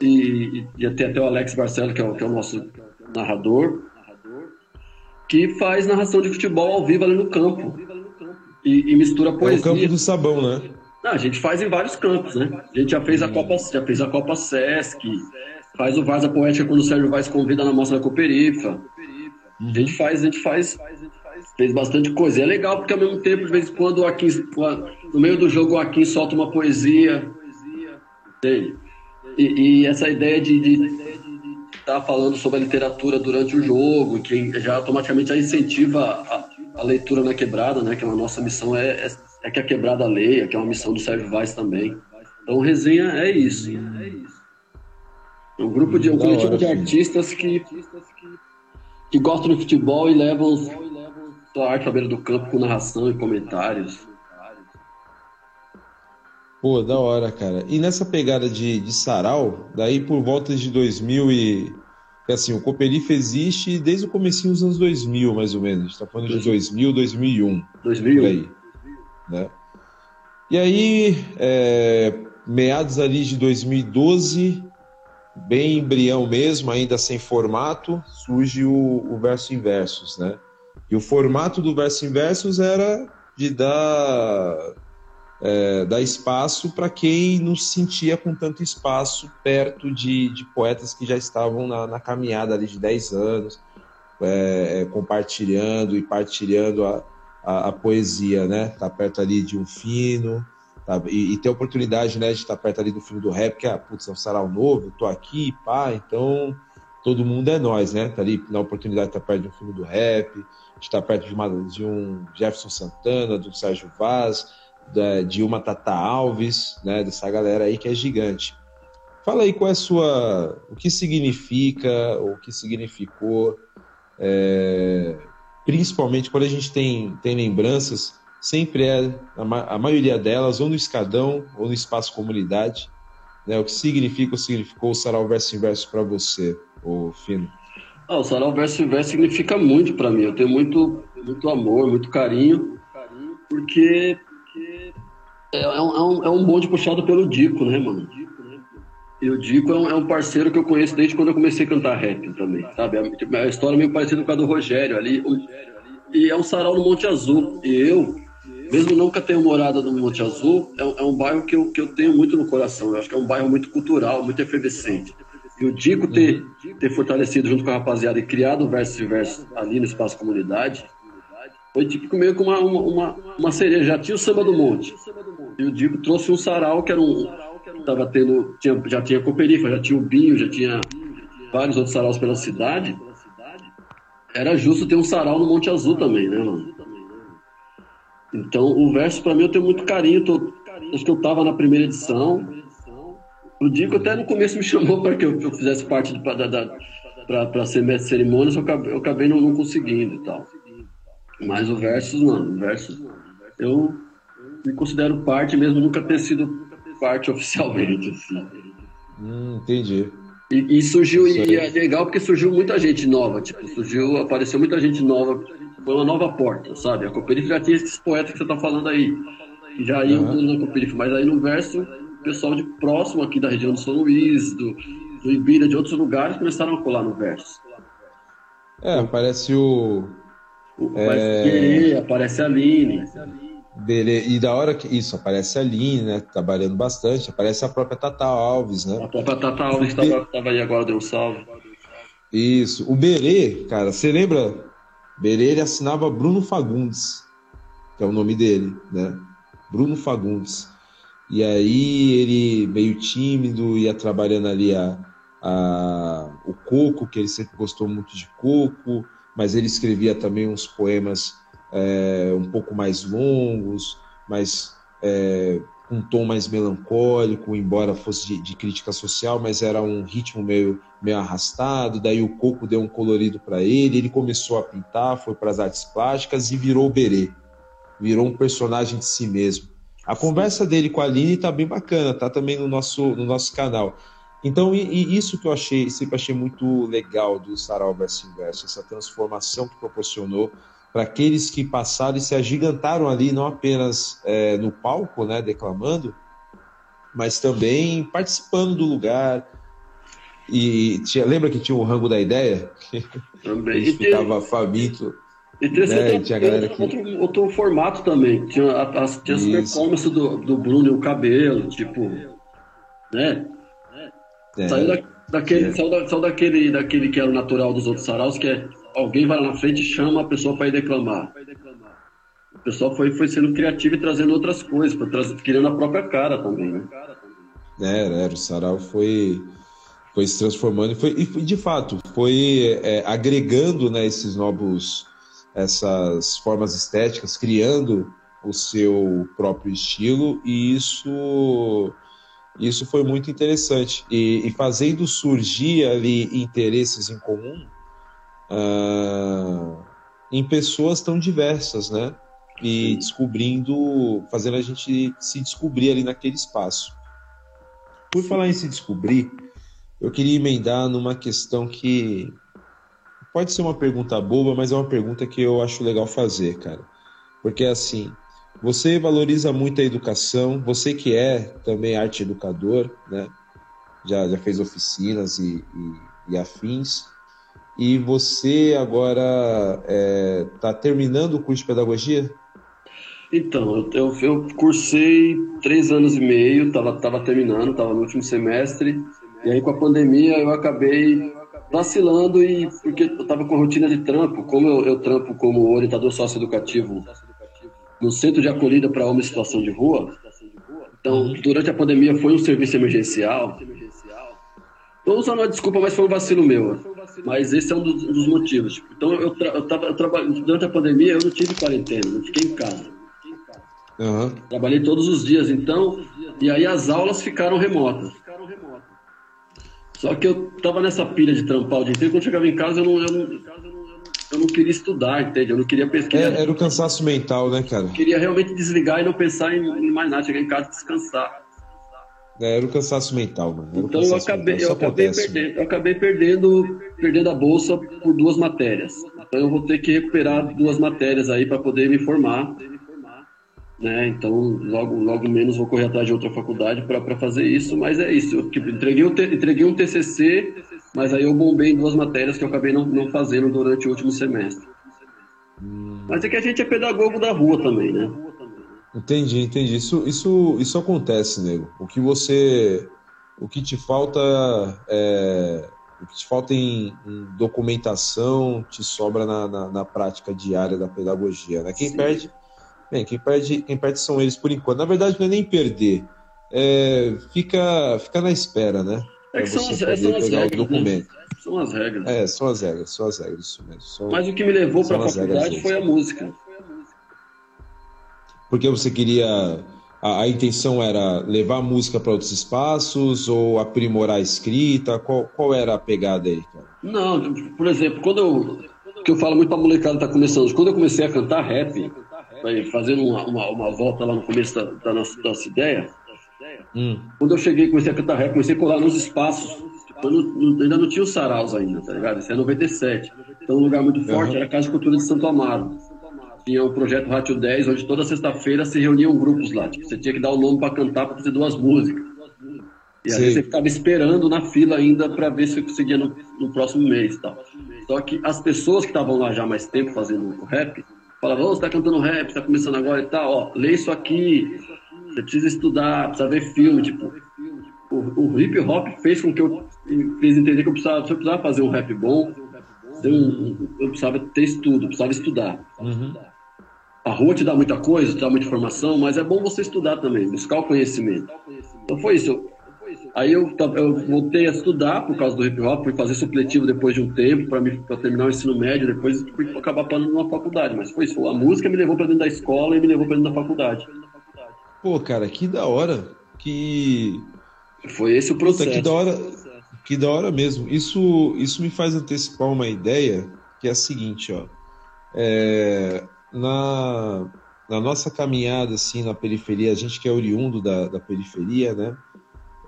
B: e, e, até, até o Alex Barcelo, que é o, que é o nosso narrador, que faz narração de futebol ao vivo ali no campo. E, e mistura poesia.
A: É o campo do sabão, né?
B: Não, a gente faz em vários campos, né? A gente já fez a Copa, já fez a Copa Sesc, faz o Vaza Poética quando o Sérgio Vaz convida na Mostra da Coperifa. A gente faz, a gente faz, fez bastante coisa. E é legal porque ao mesmo tempo, de vez em quando, o Akin, no meio do jogo, o Akin solta uma poesia. Entende? E, e essa ideia de, estar tá falando sobre a literatura durante o jogo, que já automaticamente já incentiva a, a, leitura na quebrada, né? Que a nossa missão é, é, é, que a quebrada leia, que é uma missão do Sérgio Vaz também. Então, resenha é isso. É um grupo de um coletivo de artistas que que gostam de futebol e levam sua arte à beira do campo com narração e comentários.
A: Pô, da hora, cara. E nessa pegada de, de sarau, daí por volta de 2000 e... Assim, o Cooperifa existe desde o comecinho dos anos 2000, mais ou menos. A gente tá falando de 2000, 2001.
B: 2001.
A: Por aí. Né? E aí, é, meados ali de 2012, bem embrião mesmo, ainda sem formato, surge o, o verso inversos, né? E o formato do verso inversos era de dar, é, dar espaço para quem não se sentia com tanto espaço perto de, de poetas que já estavam na, na caminhada ali de 10 anos, é, é, compartilhando e partilhando a, a, a, poesia, né? Tá perto ali de um fino, Tá? E, e, ter a oportunidade né, de estar perto ali do filme do rap, que é, putz, é um sarau novo, tô aqui, pá, então todo mundo é nós, né? Tá ali na oportunidade de estar perto de um filme do rap, estar perto de, uma, de um Jefferson Santana, do Sérgio Vaz, da, de uma Tata Alves, né? Dessa galera aí que é gigante. Fala aí qual é a sua. o que significa, o que significou, é, principalmente quando a gente tem, tem lembranças sempre é, a, a maioria delas, ou no escadão ou no espaço comunidade. Né? O que significa ou significou o Sarau Verso Inverso para você, o Fino?
B: Ah, o Sarau Verso Inverso significa muito para mim. Eu tenho muito, muito amor, muito carinho, porque é, é, um, é um bonde puxado pelo Dico, né, mano? E o Dico é um, é um, parceiro que eu conheço desde quando eu comecei a cantar rap também, sabe? É, é uma história meio parecida com a do Rogério ali. E é um sarau no Monte Azul. E eu, mesmo nunca tenho morado no Monte Azul, é, é, um bairro que eu, que eu tenho muito no coração. Eu acho que é um bairro muito cultural, muito efervescente. E o Dico ter, ter fortalecido junto com a rapaziada e criado o Verso e Verso ali no Espaço Comunidade, foi tipo meio que uma, uma, uma cereja. Já tinha o Samba do Monte. E o Dico trouxe um sarau que era um. Tava tendo, tinha, já tinha Coperifa, já tinha o Binho, já tinha vários outros saraus pela cidade. Era justo ter um sarau no Monte Azul também, né, mano? Então, o verso, para mim, eu tenho muito carinho. Tô, acho que eu estava na primeira edição. O Dico até no começo me chamou para que eu, eu, fizesse parte para ser mestre de cerimônias, eu acabei, eu acabei não, não, conseguindo e tal. Mas o verso, mano, o verso, eu me considero parte, mesmo nunca ter sido parte oficialmente. Assim.
A: Hum, entendi.
B: E, e surgiu, e é legal porque surgiu muita gente nova, tipo, surgiu, apareceu muita gente nova foi uma nova porta, sabe? A Cooperifa já tinha esses poetas que você está falando aí, já iam uhum. na mas aí no verso, pessoal de próximo aqui da região do São Luís, do, do Ibira, de outros lugares, começaram a colar no verso.
A: É, aparece o.
B: o é... Aparece, aparece a Aline.
A: Beleza. E da hora que. Isso, aparece a Aline, né? Trabalhando bastante. Aparece a própria Tata Alves, né?
B: A própria Tata Alves estava aí agora, deu um salve.
A: Isso. O Berê, cara, você lembra Berê assinava Bruno Fagundes, que é o nome dele, né? Bruno Fagundes. E aí ele meio tímido, ia trabalhando ali a, a, o coco, que ele sempre gostou muito de coco, mas ele escrevia também uns poemas é, um pouco mais longos, mas é, um tom mais melancólico, embora fosse de, de, crítica social, mas era um ritmo meio, meio arrastado. Daí o Coco deu um colorido para ele, ele começou a pintar, foi para as artes plásticas e virou o Berê. virou um personagem de si mesmo. A conversa dele com a Aline tá bem bacana, tá também no nosso, no nosso canal. Então, e, e isso que eu achei, sempre achei muito legal do Sarau Verso Inverso, essa transformação que proporcionou para aqueles que passaram e se agigantaram ali, não apenas é, no palco, né, declamando, mas também participando do lugar. E tinha, lembra que tinha o rango da ideia?
B: Também.
A: Ficava faminto.
B: E tinha, né? outro, tinha galera que... outro, outro, formato também. Tinha as, tinha as performances do, do Bruno e o cabelo, tipo. Né? É, saiu, da, daquele, é. saiu, da, saiu daquele, daquele que era o natural dos outros saraus, que é alguém vai lá na frente e chama a pessoa para ir declamar. O pessoal foi, foi sendo criativo e trazendo outras coisas, trazer, criando a própria cara também, né?
A: Era, era. O sarau foi, foi se transformando e, foi, e de fato foi é, agregando né, esses novos essas formas estéticas, criando o seu próprio estilo, e isso, isso foi muito interessante. E, e fazendo surgir ali interesses em comum uh, em pessoas tão diversas, né? E descobrindo, fazendo a gente se descobrir ali naquele espaço. Por falar em se descobrir, eu queria emendar numa questão que Pode ser uma pergunta boba, mas é uma pergunta que eu acho legal fazer, cara. Porque assim, você valoriza muito a educação, você que é também arte educador, né? Já, já fez oficinas e, e, e afins. E você agora está é, tá terminando o curso de pedagogia?
B: Então, eu, eu cursei três anos e meio, estava tava terminando, estava no último semestre. E aí, com a pandemia, eu acabei vacilando e porque eu estava com rotina de trampo, como eu, eu trampo como orientador socioeducativo no centro de acolhida para homens em situação de rua. Então, uhum. durante a pandemia foi um serviço emergencial. Estou usando uma desculpa, mas foi um vacilo meu. Mas esse é um dos, dos motivos. Então, eu, tra eu, tava, eu trabalho durante a pandemia, eu não tive quarentena, não fiquei em casa. Uhum. Trabalhei todos os dias, então, e aí as aulas ficaram remotas. Só que eu tava nessa pilha de trampar o dia inteiro, quando eu chegava em casa eu não, eu não, eu não queria estudar, entende? Eu não queria pesquisar.
A: É, era o cansaço mental, né, cara? Eu
B: queria realmente desligar e não pensar em, em mais nada, chegar em casa e descansar.
A: É, era o cansaço mental, mano.
B: então eu acabei, eu acabei, perdendo, eu acabei perdendo, perdendo a bolsa por duas matérias. Então eu vou ter que recuperar duas matérias aí para poder me formar né? Então, logo, logo menos vou correr atrás de outra faculdade para fazer isso, mas é isso. Eu tipo, entreguei, um, entreguei um TCC, mas aí eu bombei em duas matérias que eu acabei não, não fazendo durante o último semestre. Hum. Mas é que a gente é pedagogo da rua também, né?
A: Entendi, entendi. Isso, isso, isso acontece, nego. O que você. O que te falta é. O que te falta em, em documentação te sobra na, na, na, prática diária da pedagogia. Né? Quem Sim. perde Bem, quem perde, quem perde são eles por enquanto. Na verdade, não é nem perder. É, fica, fica na espera, né?
B: É que são as, são as regras. Né? São as regras.
A: É, são as regras, são as regras, isso mesmo. São,
B: Mas o que me levou para a faculdade foi a música.
A: Porque você queria. A, a intenção era levar a música para outros espaços ou aprimorar a escrita? Qual, qual era a pegada aí, cara?
B: Não, por exemplo, quando eu. que eu falo muito para a molecada que tá começando, quando eu comecei a cantar rap, fazendo uma, uma, uma, volta lá no começo da, da nossa, nossa ideia. Hum. Quando eu cheguei, comecei a cantar rap, comecei a colar nos espaços. Não, ainda não tinha os saraus ainda, tá ligado? Isso é 97. Então, um lugar muito forte uhum. era a Casa de Cultura de Santo Amaro. Tinha o projeto Ratio 10, onde toda sexta-feira se reuniam grupos lá. Tipo, você tinha que dar o nome para cantar para fazer duas músicas. E aí você ficava esperando na fila ainda para ver se conseguia no, no próximo mês tal. Só que as pessoas que estavam lá já há mais tempo fazendo rap, falava, oh, você tá cantando rap, você tá começando agora e tal, ó, lê isso aqui, você precisa estudar, precisa ver filme, tipo, o, o hip hop fez com que eu fez entender que eu precisava, eu precisava fazer um rap bom, um, eu precisava ter estudo, eu precisava estudar. Uhum. A rua te dá muita coisa, te dá muita informação, mas é bom você estudar também, buscar o conhecimento. Então foi isso. Aí eu, eu voltei a estudar por causa do hip hop, fui fazer supletivo depois de um tempo para terminar o ensino médio, depois fui acabar parando numa faculdade. Mas foi isso, a música me levou para dentro da escola e me levou para dentro da faculdade.
A: Pô, cara, que da hora. Que.
B: Foi esse o processo.
A: Puta, que da hora. Que da hora mesmo. Isso, isso me faz antecipar uma ideia que é a seguinte, ó. É, na, na nossa caminhada assim na periferia, a gente que é oriundo da, da periferia, né?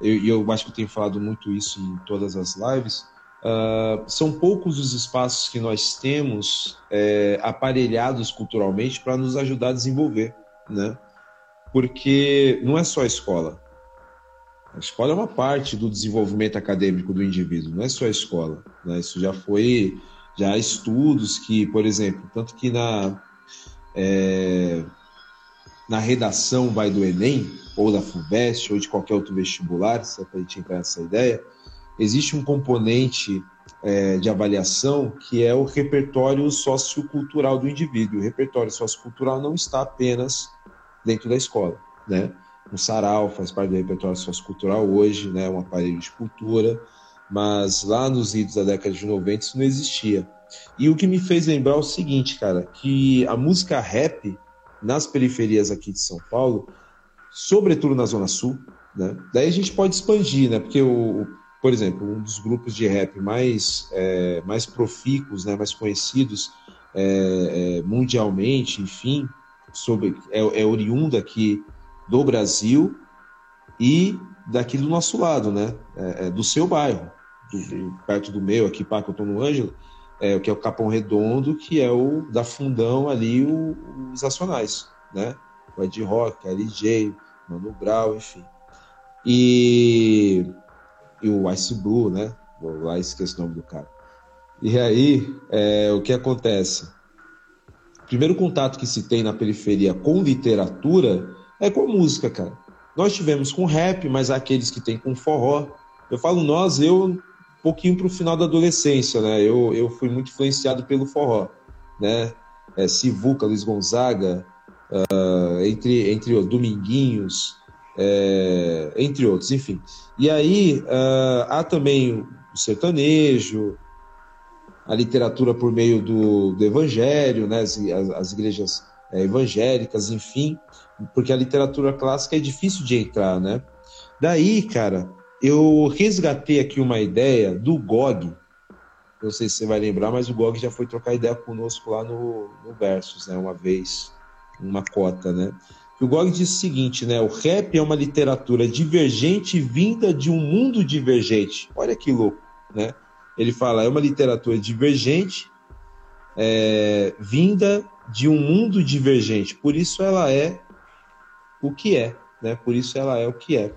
A: E eu, eu, acho que eu tenho falado muito isso em todas as lives. Uh, são poucos os espaços que nós temos é, aparelhados culturalmente para nos ajudar a desenvolver, né? Porque não é só a escola. A escola é uma parte do desenvolvimento acadêmico do indivíduo, não é só a escola. Né? Isso já foi, já há estudos que, por exemplo, tanto que na é, na redação vai do Enem, ou da FUVEST, ou de qualquer outro vestibular, se é para a gente entrar nessa ideia, existe um componente é, de avaliação que é o repertório sociocultural do indivíduo. O repertório sociocultural não está apenas dentro da escola, né? O sarau faz parte do repertório sociocultural hoje, né? Um aparelho de cultura, mas lá nos idos da década de 90 isso não existia. E o que me fez lembrar é o seguinte, cara, que a música rap nas periferias aqui de São Paulo, sobretudo na Zona Sul, né? Daí a gente pode expandir, né? Porque o, por exemplo, um dos grupos de rap mais, é, mais profícuos, né, mais conhecidos é, é, mundialmente, enfim, sobre, é, é oriundo aqui do Brasil e daqui do nosso lado, né, é, é do seu bairro, do, perto do meu, aqui, estou no Ângelo, é, que é o Capão Redondo, que é o da Fundão ali, o, os Nacionais, né, o Ed Rock, a LJ, Mano Brown, enfim. E e o Ice Blue, né? Vou lá esqueço o nome do cara. E aí, é, o que acontece? O primeiro contato que se tem na periferia com literatura é com música, cara. Nós tivemos com rap, mas aqueles que tem com forró. Eu falo nós, eu um pouquinho para o final da adolescência, né? Eu, eu fui muito influenciado pelo forró, né? É, Sivuca, Luiz Gonzaga, uh, entre, entre os Dominguinhos, é, entre outros, enfim. E aí uh, há também o sertanejo, a literatura por meio do, do evangelho, né, as, as igrejas é, evangélicas, enfim, porque a literatura clássica é difícil de entrar, né? Daí, cara, eu resgatei aqui uma ideia do GOG, não sei se você vai lembrar, mas o GOG já foi trocar ideia conosco lá no, no Versus, né, uma vez, uma cota, né? O Gog diz o seguinte, né? O rap é uma literatura divergente vinda de um mundo divergente. Olha que louco, né? Ele fala, é uma literatura divergente é, vinda de um mundo divergente. Por isso ela é o que é, né? Por isso ela é o que é.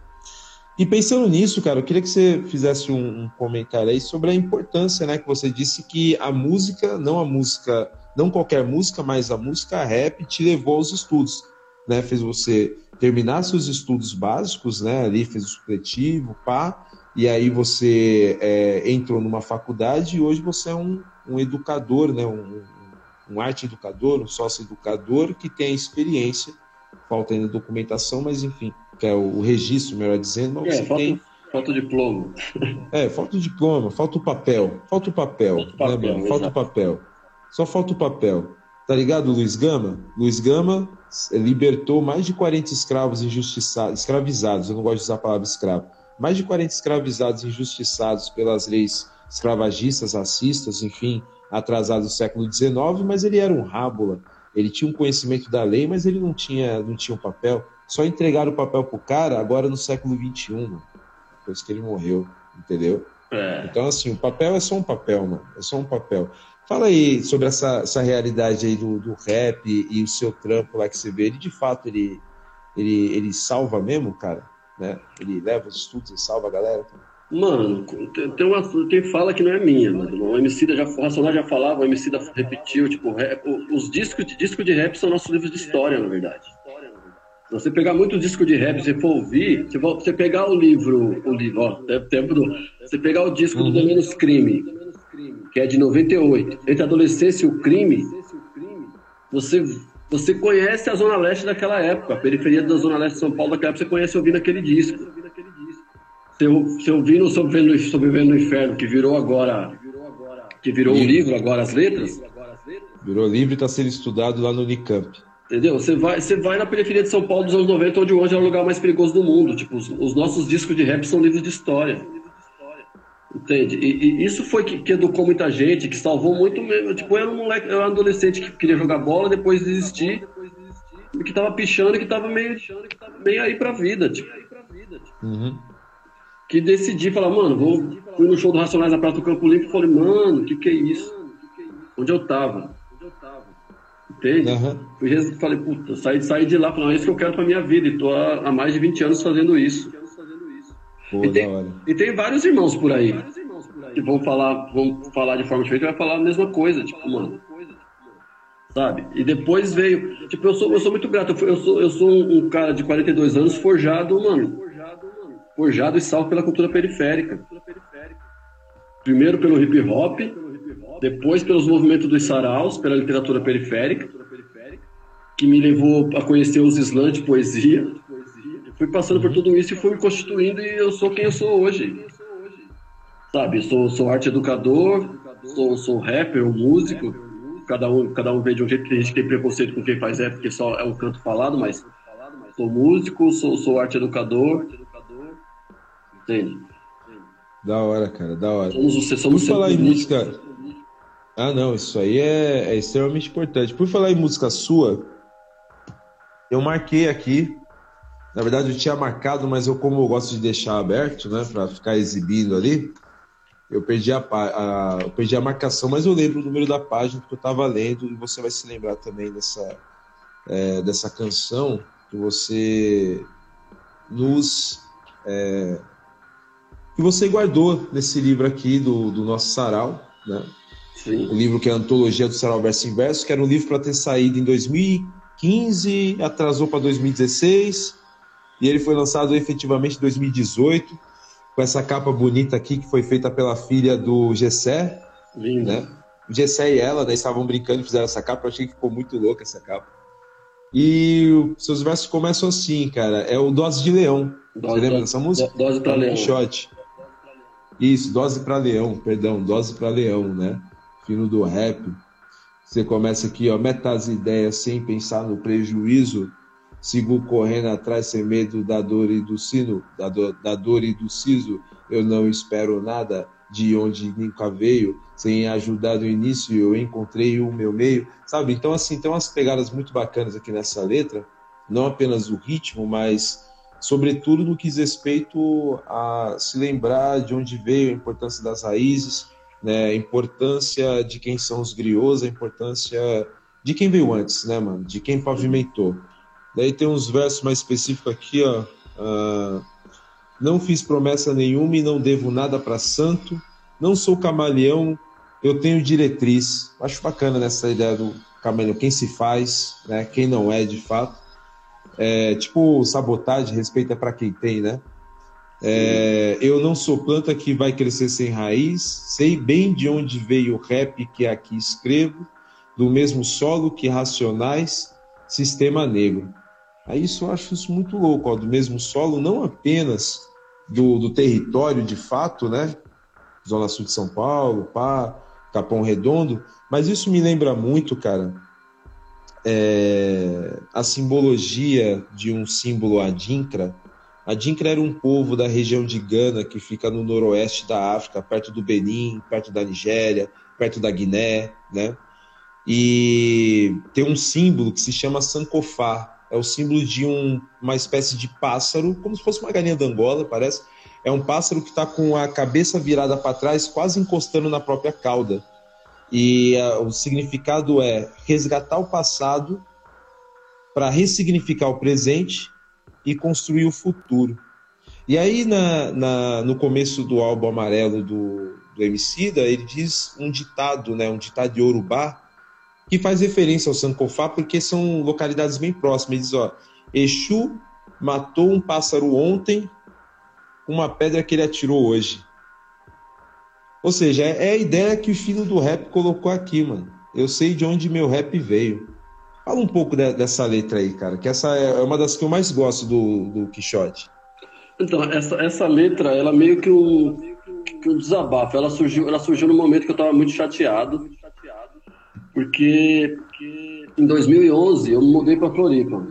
A: E pensando nisso, cara, eu queria que você fizesse um, um comentário aí sobre a importância, né? Que você disse que a música, não a música, não qualquer música, mas a música rap te levou aos estudos né, fez você terminar seus estudos básicos, né, ali fez o supletivo, pá, e aí você é, entrou numa faculdade e hoje você é um, um educador, né, um, um arte educador, um sócio educador que tem experiência, falta ainda documentação, mas enfim, que é o, o registro, melhor dizendo, mas é, você
B: falta,
A: tem...
B: Falta o diploma.
A: É, falta o diploma, falta o papel, falta o papel, falta o papel, né, falta o papel. Só falta o papel. Tá ligado, Luiz Gama? Luiz Gama libertou mais de 40 escravos injustiçados, escravizados, eu não gosto de usar a palavra escravo, mais de 40 escravizados injustiçados pelas leis escravagistas, racistas, enfim, atrasados do século XIX, mas ele era um rábula, ele tinha um conhecimento da lei, mas ele não tinha, não tinha um papel. Só entregaram o papel pro cara agora no século XXI, mano. depois que ele morreu, entendeu? É. Então, assim, o papel é só um papel, mano. É só um papel. Fala aí sobre essa, essa realidade aí do, do rap e o seu trampo lá que você vê. Ele, de fato, ele, ele, ele salva mesmo, cara? Né? Ele leva os estudos e salva a galera?
B: Mano, tem uma tem fala que não é minha, mano. O MC já, o Racional já falava, o MC repetiu, tipo, rap, os discos de disco de rap são nossos livros de história, na verdade. Se você pegar muito disco de rap, você for ouvir, se você pegar o livro, o livro, ó, tempo do, você pegar o disco uhum. do Menos Crime, que é de 98, entre a adolescência e o crime, você, você conhece a Zona Leste daquela época, a periferia da Zona Leste de São Paulo daquela época, você conhece ouvindo aquele disco. Você, você ouvindo Sobrevivendo, Sobrevivendo no Inferno, que virou agora, que virou um livro agora, as letras.
A: Virou livro e está sendo estudado lá no Unicamp.
B: Entendeu? Você vai, você vai na periferia de São Paulo dos anos 90, onde hoje é o lugar mais perigoso do mundo. Tipo, os, os nossos discos de rap são livros de história. Entende? E, e, isso foi que, que, educou muita gente, que salvou muito mesmo. Tipo, eu era um moleque, eu era um adolescente que queria jogar bola, depois desistir. que tava pichando e que tava meio, meio aí pra vida, tipo. Uhum. Que decidi falar, mano, vou, fui no show do Racionais na Praça do Campo Limpo e falei, mano, que que é isso? Onde eu tava? Entende? Uhum. Fui, falei, puta, saí, saí de lá, falei, é isso que eu quero pra minha vida, e tô há, há mais de 20 anos fazendo isso. Pô, e, tem, e tem vários irmãos por aí que vão falar, vão falar de forma diferente, vai falar a mesma coisa, tipo, mano. Sabe? E depois veio. Tipo, eu sou, eu sou muito grato. Eu sou, eu sou um cara de 42 anos forjado, mano. Forjado e salvo pela cultura periférica. Primeiro pelo hip hop, depois pelos movimentos dos saraus, pela literatura periférica, que me levou a conhecer os slams de poesia. Fui passando por tudo isso e fui me constituindo e eu sou quem eu sou hoje. Sabe, sou, sou arte educador, sou, sou rapper, um músico. Cada um, cada um vê de um jeito que a gente tem preconceito com quem faz rap, porque só é um canto falado, mas sou músico, sou, sou arte educador. Entende?
A: Da hora, cara, da hora.
B: Somos, somos
A: Por falar em música. Ah, não, isso aí é, é extremamente importante. Por falar em música sua, eu marquei aqui na verdade, eu tinha marcado, mas eu, como eu gosto de deixar aberto, né, para ficar exibindo ali, eu perdi a, a, eu perdi a marcação, mas eu lembro o número da página que eu estava lendo e você vai se lembrar também dessa, é, dessa canção que você nos. É, que você guardou nesse livro aqui do, do nosso sarau, né? Sim. O livro que é a Antologia do Sarau Verso Inverso, que era um livro para ter saído em 2015, atrasou para 2016, e ele foi lançado efetivamente em 2018 com essa capa bonita aqui que foi feita pela filha do Gessé.
B: Linda. Né?
A: O Gessé e ela né, estavam brincando e fizeram essa capa. Eu achei que ficou muito louca essa capa. E seus versos começam assim, cara. É o Dose de Leão.
B: Dose, Você lembra dessa música?
A: Dose
B: para Leão.
A: Shot. Isso, Dose para Leão, perdão, Dose para Leão, né? Fino do rap. Você começa aqui, ó, meta as ideias sem pensar no prejuízo Sigo correndo atrás sem medo da dor e do sino, da, do, da dor e do siso. Eu não espero nada de onde nunca veio. Sem ajudar do início, eu encontrei o meu meio. Sabe? Então, assim, tem umas pegadas muito bacanas aqui nessa letra. Não apenas o ritmo, mas sobretudo no que diz respeito a se lembrar de onde veio, a importância das raízes, né, a importância de quem são os griots, a importância de quem veio antes, né, mano, de quem pavimentou. Daí tem uns versos mais específicos aqui, ó. Uh, não fiz promessa nenhuma e não devo nada para santo. Não sou camaleão, eu tenho diretriz. Acho bacana nessa ideia do camaleão. Quem se faz, né? Quem não é de fato. É, tipo, sabotagem, respeito é para quem tem, né? É, eu não sou planta que vai crescer sem raiz. Sei bem de onde veio o rap que aqui escrevo, do mesmo solo que Racionais, Sistema Negro. Aí isso eu acho isso muito louco, ó, do mesmo solo, não apenas do, do território de fato, né? Zona Sul de São Paulo, pá, Capão Redondo, mas isso me lembra muito, cara, é, a simbologia de um símbolo adinkra. Adinkra era um povo da região de Gana, que fica no noroeste da África, perto do Benin, perto da Nigéria, perto da Guiné, né? E tem um símbolo que se chama Sankofá, é o símbolo de um, uma espécie de pássaro, como se fosse uma galinha da Angola, parece. É um pássaro que está com a cabeça virada para trás, quase encostando na própria cauda. E uh, o significado é resgatar o passado para ressignificar o presente e construir o futuro. E aí, na, na, no começo do álbum amarelo do, do Emicida, ele diz um ditado, né, um ditado de Urubá, que faz referência ao Sankofá porque são localidades bem próximas. Ele diz, ó, Exu matou um pássaro ontem com uma pedra que ele atirou hoje. Ou seja, é a ideia que o filho do rap colocou aqui, mano. Eu sei de onde meu rap veio. Fala um pouco de, dessa letra aí, cara, que essa é uma das que eu mais gosto do, do Quixote.
B: Então, essa, essa letra, ela meio que um, que um desabafo. Ela surgiu, ela surgiu no momento que eu tava muito chateado porque, porque em 2011 eu mudei para Floripa,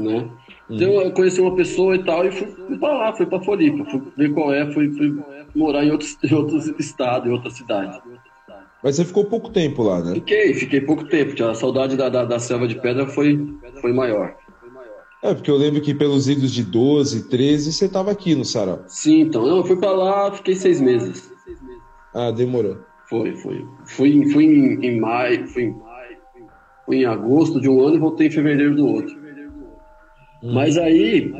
B: né? Então eu conheci uma pessoa e tal e fui, fui para lá, fui para Floripa, fui ver qual é, fui, fui morar em outros, em outros estados, em outra cidade.
A: Mas você ficou pouco tempo lá, né?
B: Fiquei, fiquei pouco tempo. A saudade da, da, da selva de pedra foi, foi maior.
A: É, porque eu lembro que pelos idos de 12, 13, você estava aqui no Sarau.
B: Sim, então. Eu fui para lá, fiquei seis meses.
A: Ah, demorou.
B: Foi, foi. Fui, fui em, em maio, fui em maio, fui em agosto de um ano e voltei em fevereiro do outro. Hum. Mas aí,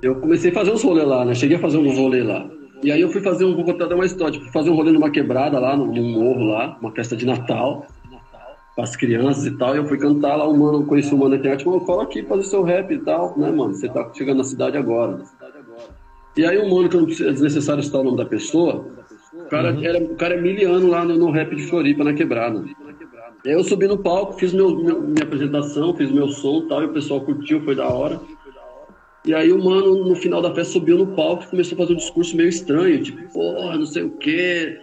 B: eu comecei a fazer uns rolês lá, né? Cheguei a fazer um rolê lá. E aí eu fui fazer um, vou contar uma história, tipo, fazer um rolê numa quebrada lá, num, num morro lá, uma festa de Natal com as crianças e tal, e eu fui cantar lá, o mano, conheci o mano na internet, falou, cola aqui fazer seu rap e tal, né, mano? Você tá chegando na cidade agora. E aí o mano, que não precisa, é desnecessário citar o nome da pessoa, cara, uhum. era, o cara é miliano lá no, no, rap de Floripa, na quebrada. E aí eu subi no palco, fiz meu, meu, minha apresentação, fiz meu som e tal, e o pessoal curtiu, foi da hora. E aí o mano, no final da festa, subiu no palco e começou a fazer um discurso meio estranho, tipo, porra, não sei o quê,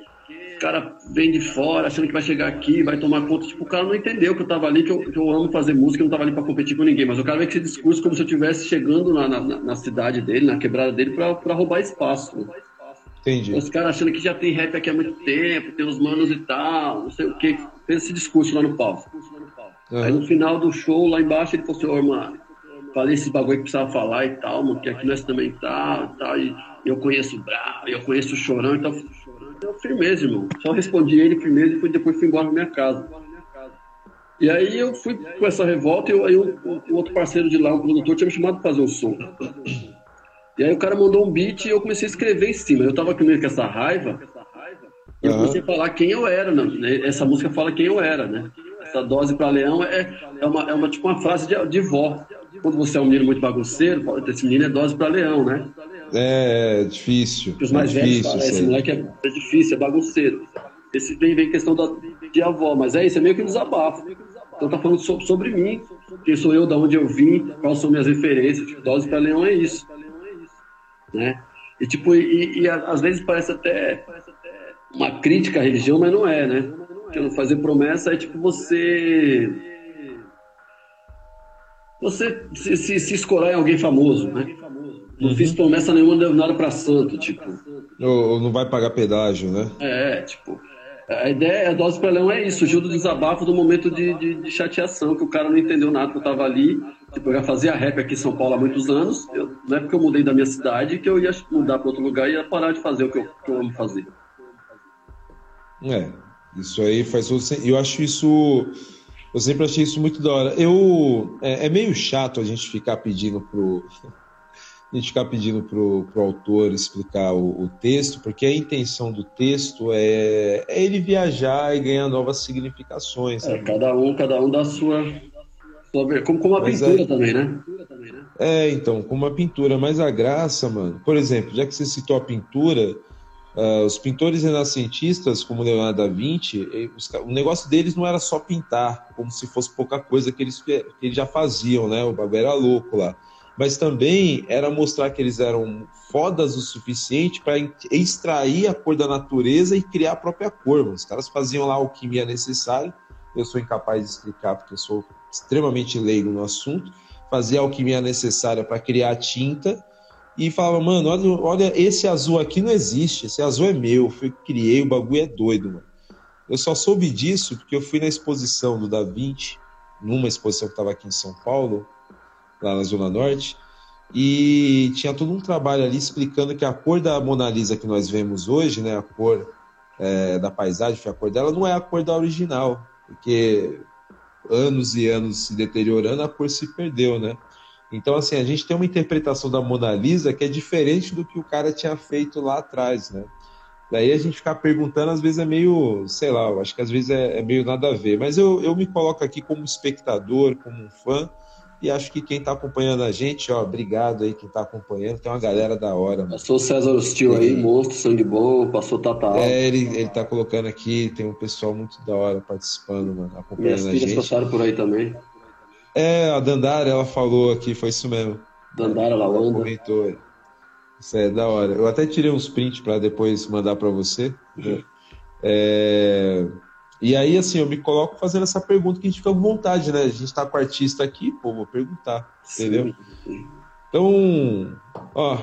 B: o cara vem de fora achando que vai chegar aqui, vai tomar conta. Tipo, o cara não entendeu que eu tava ali, que eu, que eu amo fazer música, eu não tava ali para competir com ninguém. Mas o cara vem com esse discurso como se eu estivesse chegando na, na, na, cidade dele, na quebrada dele, para roubar espaço. Né?
A: Entendi.
B: Os caras achando que já tem rap aqui há muito tempo, tem os manos e tal, não sei o que. Fez esse discurso lá no palco. Uhum. Aí no final do show, lá embaixo, ele falou assim: Ô, oh, mano, falei esse bagulho que precisava falar e tal, mano, que aqui nós também tá, tá e eu conheço o Brau, eu conheço o Chorão, então eu firmeza, irmão. Só respondi ele firmeza e depois fui embora pra minha casa. E aí eu fui com essa revolta e aí o, o, outro parceiro de lá, um produtor, tinha me chamado pra fazer o som. E aí o cara mandou um beat e eu comecei a escrever em cima. Eu tava com essa raiva e eu comecei a falar quem eu era, né? Essa música fala quem eu era, né? Essa dose para leão é, é, uma, é uma, tipo uma frase de, de vó. Quando você é um menino muito bagunceiro, esse menino é dose para leão, né?
A: É, é difícil.
B: Os mais
A: é
B: velhos falam, esse moleque é, é, difícil, é bagunceiro. Esse vem, vem questão da, de avó, mas é isso, é meio que um desabafo. Então tá falando sobre, sobre mim, quem sou eu, da onde eu vim, quais são minhas referências. Tipo, dose para leão é isso. Né? E tipo, e, e, às vezes parece até uma crítica à religião, mas não é, né? Porque não fazer promessa é tipo você você se, se, se escorar em alguém famoso, né? Não uhum. fiz promessa nenhuma, não deu nada pra santo, tipo.
A: Ou, não vai pagar pedágio, né?
B: É, tipo. A ideia, a dose para leão é isso, surgiu do desabafo do momento de, de, de, chateação, que o cara não entendeu nada que eu tava ali. Tipo, eu já fazia rap aqui em São Paulo há muitos anos. Eu, não é porque eu mudei da minha cidade que eu ia mudar para outro lugar e ia parar de fazer o que eu, que eu amo fazer.
A: É, isso aí faz todo Eu acho isso. Eu sempre achei isso muito da hora. Eu. É, é meio chato a gente ficar pedindo pro a gente ficar pedindo para o autor explicar o, o, texto, porque a intenção do texto é, é ele viajar e ganhar novas significações.
B: É, cada um, cada um da sua como, como a Mas pintura é, também, né?
A: É, então, como a pintura, mas a graça, mano, por exemplo, já que você citou a pintura, uh, os pintores renascentistas, como Leonardo da Vinci, os, o negócio deles não era só pintar, como se fosse pouca coisa que eles, que eles já faziam, né? O bagulho era louco lá mas também era mostrar que eles eram fodas o suficiente para extrair a cor da natureza e criar a própria cor. Os caras faziam lá a alquimia necessária. Eu sou incapaz de explicar porque sou extremamente leigo no assunto. Fazia a alquimia necessária para criar tinta. E falava, mano, olha, olha, esse azul aqui não existe, esse azul é meu, eu criei, o bagulho é doido, mano. Eu só soube disso porque eu fui na exposição do Da Vinci, numa exposição que estava aqui em São Paulo, lá na Zona Norte, e tinha todo um trabalho ali explicando que a cor da Mona Lisa que nós vemos hoje, né, a cor é, da paisagem, a cor dela, não é a cor da original, porque anos e anos se deteriorando, a cor se perdeu, né? Então, assim, a gente tem uma interpretação da Mona Lisa que é diferente do que o cara tinha feito lá atrás, né? Daí a gente ficar perguntando, às vezes é meio, sei lá, eu acho que às vezes é, é meio nada a ver. Mas eu, eu me coloco aqui como espectador, como um fã, e acho que quem está acompanhando a gente, ó, obrigado aí quem está acompanhando. Tem uma galera da hora. Mano.
B: Passou o César Hostil aí, monstro, sangue bom, passou Tata.
A: É, ele, ele tá colocando aqui, tem um pessoal muito da hora participando, mano, acompanhando Minhas a gente.
B: filhas passaram por aí também.
A: É, a Dandara, ela falou aqui, foi isso mesmo.
B: Dandara Lawanda.
A: Comentou. Isso é da hora. Eu até tirei uns prints para depois mandar para você. Uhum. É... E aí, assim, eu me coloco fazendo essa pergunta que a gente fica com vontade, né? A gente tá com o artista aqui, pô, vou perguntar, entendeu? Sim. Então, ó,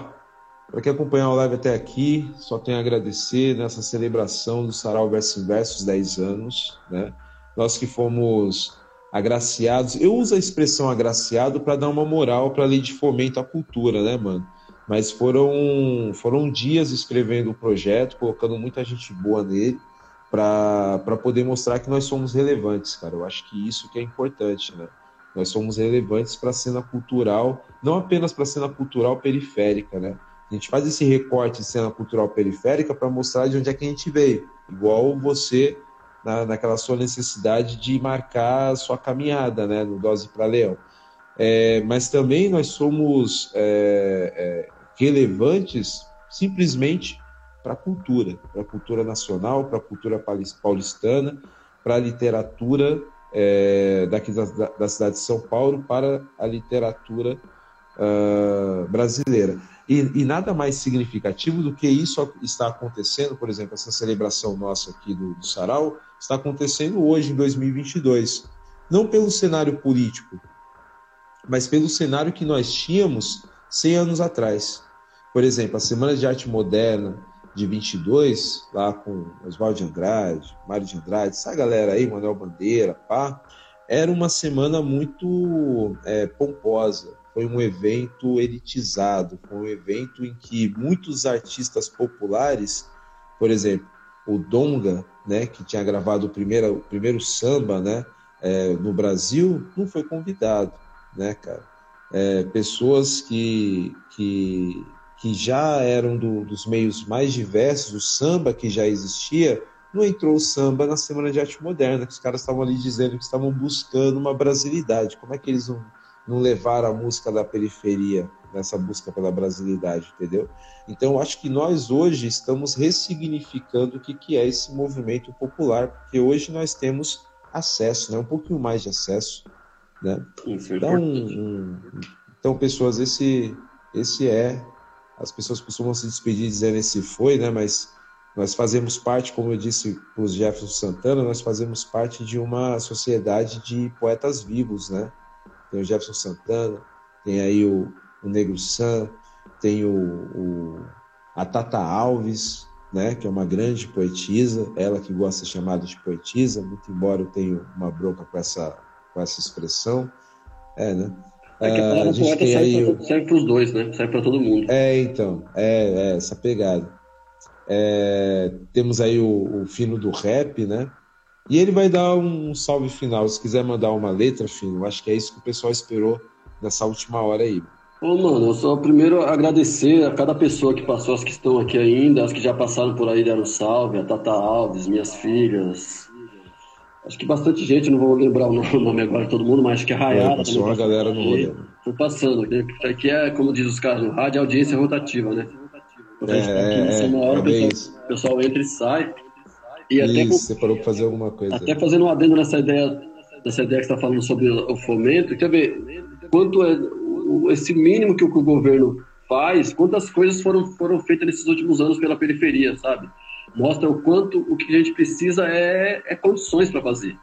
A: Para quem acompanhou a live até aqui, só tenho a agradecer nessa celebração do Sarau Verso Inversos 10 anos, né? Nós que fomos agraciados, eu uso a expressão agraciado para dar uma moral para a lei de fomento à cultura, né, mano? Mas foram, foram dias escrevendo o projeto, colocando muita gente boa nele, para poder mostrar que nós somos relevantes, cara. Eu acho que isso que é importante, né? Nós somos relevantes para a cena cultural, não apenas para a cena cultural periférica, né? A gente faz esse recorte de cena cultural periférica para mostrar de onde é que a gente veio. Igual você, na, naquela sua necessidade de marcar sua caminhada, né? No Dose para Leão. É, mas também nós somos é, é, relevantes simplesmente para a cultura, para a cultura nacional, para a cultura paulistana, para a literatura é, daqui da, da, cidade de São Paulo, para a literatura uh, brasileira. E, e, nada mais significativo do que isso está acontecendo, por exemplo, essa celebração nossa aqui do, do Sarau, está acontecendo hoje, em 2022. Não pelo cenário político, mas pelo cenário que nós tínhamos 100 anos atrás. Por exemplo, a Semana de Arte Moderna, de 22, lá com Oswaldo de Andrade, Mário de Andrade, essa galera aí, Manuel Bandeira, pá, era uma semana muito é, pomposa. Foi um evento elitizado, foi um evento em que muitos artistas populares, por exemplo, o Donga, né, que tinha gravado o primeiro, o primeiro samba, né, é, no Brasil, não foi convidado, né, cara? É, pessoas que, que que já eram do, dos meios mais diversos, o samba que já existia, não entrou o samba na Semana de Arte Moderna, que os caras estavam ali dizendo que estavam buscando uma brasilidade. Como é que eles não, não levaram a música da periferia nessa busca pela brasilidade, entendeu? Então, acho que nós hoje estamos ressignificando o que, que é esse movimento popular, porque hoje nós temos acesso, né? um pouquinho mais de acesso. Né? É então, um, então, pessoas, esse, esse é as pessoas costumam se despedir dizendo esse foi, né? Mas nós fazemos parte, como eu disse para os Jefferson Santana, nós fazemos parte de uma sociedade de poetas vivos, né? Tem o Jefferson Santana, tem aí o, o Negro San, tem o, o, a Tata Alves, né? Que é uma grande poetisa, ela que gosta de ser chamada de poetisa, muito embora eu tenha uma bronca com essa, com essa expressão, é, né?
B: É que a palavra poeta serve, serve para os dois, né? Serve para todo mundo.
A: É, então, é, é essa pegada. É, temos aí o, o, Fino do Rap, né? E ele vai dar um salve final. Se quiser mandar uma letra, Fino, acho que é isso que o pessoal esperou nessa última hora aí.
B: Ô, mano, eu só primeiro agradecer a cada pessoa que passou, as que estão aqui ainda, as que já passaram por aí deram salve, a Tata Alves, minhas filhas, Acho que bastante gente, não vou lembrar o nome agora de todo mundo, mas acho que a Rayada. É,
A: passou uma galera no rolê.
B: Foi passando. Aqui é, como diz os caras rádio, audiência rotativa, né?
A: Então, é, é,
B: uma hora, é, o, pessoal, o pessoal entra e sai.
A: E isso, até, você parou para fazer alguma coisa.
B: Até fazendo um adendo nessa ideia, nessa ideia que você está falando sobre o fomento, quer ver quanto é esse mínimo que o, que o governo faz, quantas coisas foram, foram feitas nesses últimos anos pela periferia, sabe? Mostra o quanto o que a gente precisa é, é condições para fazer,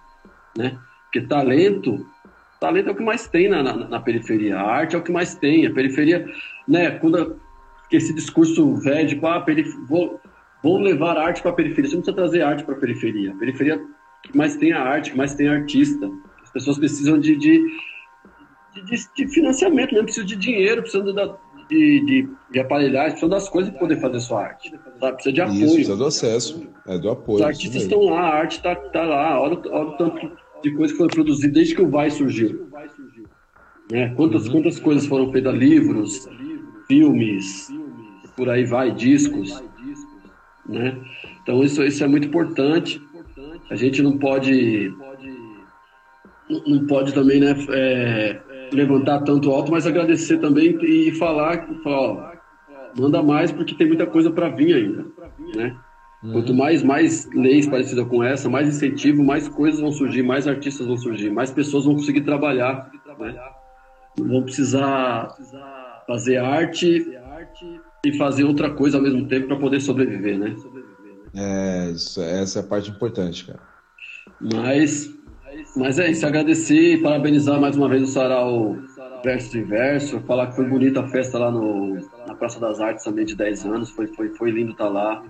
B: né? Porque talento, talento é o que mais tem na, na, na, periferia, a arte é o que mais tem, a periferia, né? Quando esse discurso velho de ah, vou, vou levar arte para a periferia, você não precisa trazer arte para a periferia, a periferia que mais tem a arte, que mais tem artista, as pessoas precisam de, de, de, de financiamento, não precisam de dinheiro, precisam da, de, de, de aparelhagem, precisa das coisas para poder fazer sua arte. Sabe? Precisa de apoio. Isso,
A: precisa do acesso, é do apoio.
B: Os artistas estão lá, a arte está tá lá, olha, olha o tanto de coisa que foi produzida desde que o Vai surgiu. Né? Quantas, uhum. quantas coisas foram feitas, livros, filmes, por aí vai, discos. Né? Então isso, isso é muito importante. A gente não pode não pode também né, é, levantar tanto alto, mas agradecer também e falar, falar ó, manda mais porque tem muita coisa para vir ainda, né? Uhum. Quanto mais mais leis parecidas com essa, mais incentivo, mais coisas vão surgir, mais artistas vão surgir, mais pessoas vão conseguir trabalhar, né? vão precisar fazer arte e fazer outra coisa ao mesmo tempo para poder sobreviver, né?
A: É, isso, essa é a parte importante, cara.
B: Mas mas é isso, agradecer e parabenizar mais uma vez o Sarau Verso e Verso, falar que foi bonita a festa lá no, na Praça das Artes também de 10 anos, foi, foi, foi lindo estar tá lá.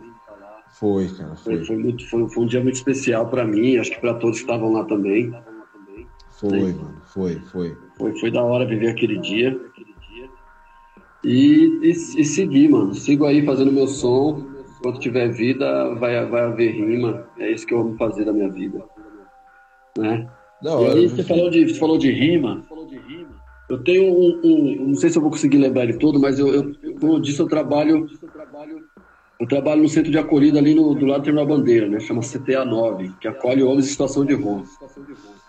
A: Foi, cara. Foi,
B: foi, foi, muito, foi, foi um dia muito especial para mim, acho que para todos que estavam lá também.
A: Foi, mano, foi, foi.
B: Foi, foi da hora viver aquele dia. E, e, e seguir, mano. Sigo aí fazendo meu som. Enquanto tiver vida, vai, vai haver rima. É isso que eu amo fazer da minha vida. Né? Da hora, e aí, você falou, de, você falou de rima. Eu tenho um, um, Não sei se eu vou conseguir lembrar ele todo, mas eu, eu como eu disse, eu trabalho. Eu trabalho no centro de acolhida ali no, do lado do Terminal Bandeira, né? Chama CTA 9, que acolhe homens em situação de rua.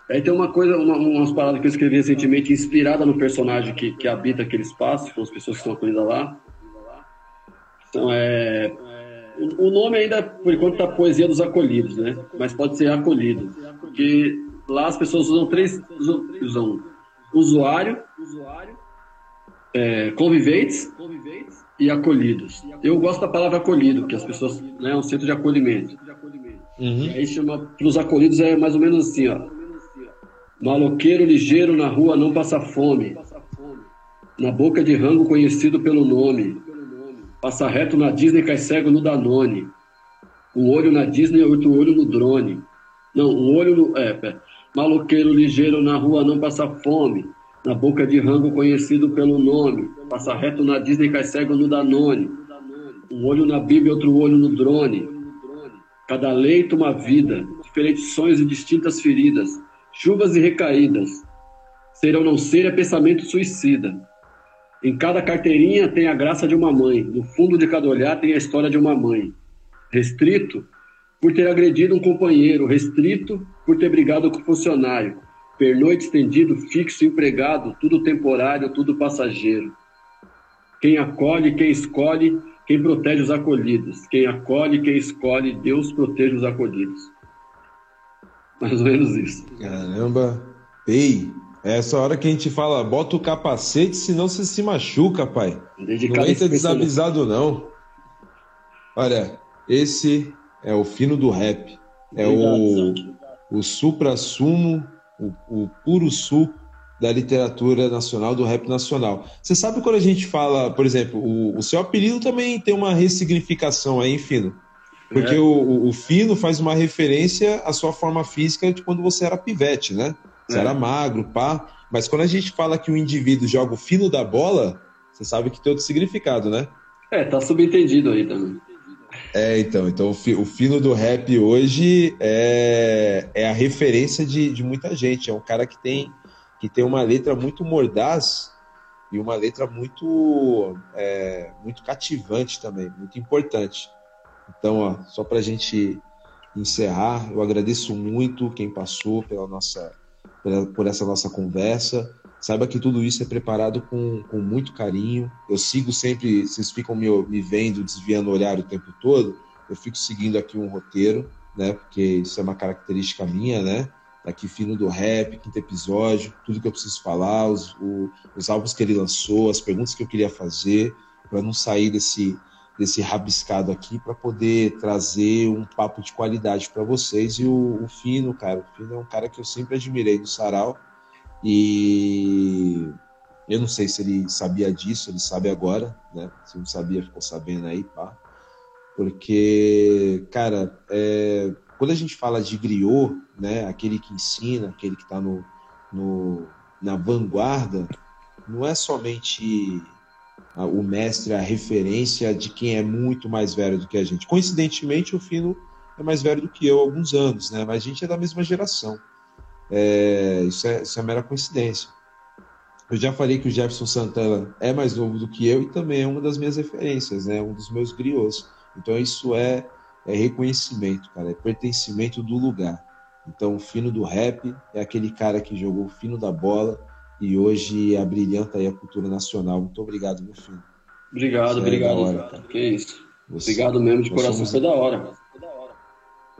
B: Aí tem uma coisa, uma, umas paradas que eu escrevi recentemente, inspirada no personagem que, que habita aquele espaço, com as pessoas que estão acolhidas lá. Então, é, o, o nome ainda, por enquanto, tá Poesia dos Acolhidos, né? Mas pode ser acolhido. Porque lá as pessoas usam três, usam, usuário, é, conviventes e acolhidos. Eu gosto da palavra acolhido, que as pessoas, né, é um centro de acolhimento. Uhum. E aí chama, para os acolhidos é mais ou menos assim, ó. Maloqueiro ligeiro na rua não passa fome. Na boca de rango conhecido pelo nome. Passa reto na Disney, cai cego no Danone. Um olho na Disney, outro olho no drone. Não, um olho no. É, pera. Maloqueiro ligeiro na rua não passa fome. Na boca de rango conhecido pelo nome. Passa reto na Disney, cai cego no Danone. Um olho na Bíblia, outro olho no drone. Cada leito uma vida. Diferentes sonhos e distintas feridas chuvas e recaídas. Ser ou não ser é pensamento suicida. Em cada carteirinha tem a graça de uma mãe, no fundo de cada olhar tem a história de uma mãe. Restrito por ter agredido um companheiro, restrito por ter brigado com o funcionário, pernoite estendido, fixo, empregado, tudo temporário, tudo passageiro. Quem acolhe, quem escolhe, quem protege os acolhidos. Quem acolhe, quem escolhe, Deus protege os acolhidos. Mais ou menos isso.
A: Caramba. Ei, é essa hora que a gente fala, bota o capacete, senão você se machuca, pai. Dedicado não entra desavisado, não. Olha, esse é o fino do rap. É o, o supra-sumo, o, o puro suco da literatura nacional, do rap nacional. Você sabe quando a gente fala, por exemplo, o, o seu apelido também tem uma ressignificação aí, Fino. Porque é. o, o, fino faz uma referência à sua forma física de quando você era pivete, né? Você é. era magro, pá. Mas quando a gente fala que o indivíduo joga o fino da bola, você sabe que tem outro significado, né?
B: É, tá subentendido aí também.
A: É, então, então o fino do rap hoje é, é a referência de, de muita gente. É um cara que tem, que tem uma letra muito mordaz e uma letra muito, é, muito cativante também, muito importante. Então, ó, só para a gente encerrar, eu agradeço muito quem passou pela nossa, por essa nossa conversa. Saiba que tudo isso é preparado com, com muito carinho. Eu sigo sempre, vocês ficam me, me vendo desviando o olhar o tempo todo. Eu fico seguindo aqui um roteiro, né? Porque isso é uma característica minha, né? Aqui fino do rap, quinto episódio, tudo que eu preciso falar, os, o, os álbuns que ele lançou, as perguntas que eu queria fazer, para não sair desse, desse rabiscado aqui para poder trazer um papo de qualidade para vocês. E o, o, Fino, cara, o Fino é um cara que eu sempre admirei no Sarau. E eu não sei se ele sabia disso, ele sabe agora, né? Se não sabia, ficou sabendo aí, pá. Porque, cara, é, quando a gente fala de griot, né? Aquele que ensina, aquele que está no, no, na vanguarda, não é somente o mestre, a referência de quem é muito mais velho do que a gente. Coincidentemente, o Fino é mais velho do que eu, alguns anos, né? Mas a gente é da mesma geração. É, isso, é, isso é mera coincidência. Eu já falei que o Jefferson Santana é mais novo do que eu e também é uma das minhas referências, né? Um dos meus griots. Então isso é, é reconhecimento, cara, é pertencimento do lugar. Então o fino do rap é aquele cara que jogou o fino da bola, e hoje abrilhanta aí a cultura nacional. Muito obrigado, meu filho.
B: Obrigado, Você obrigado. É hora, que isso. Você, obrigado mesmo de coração, somos... foi da hora.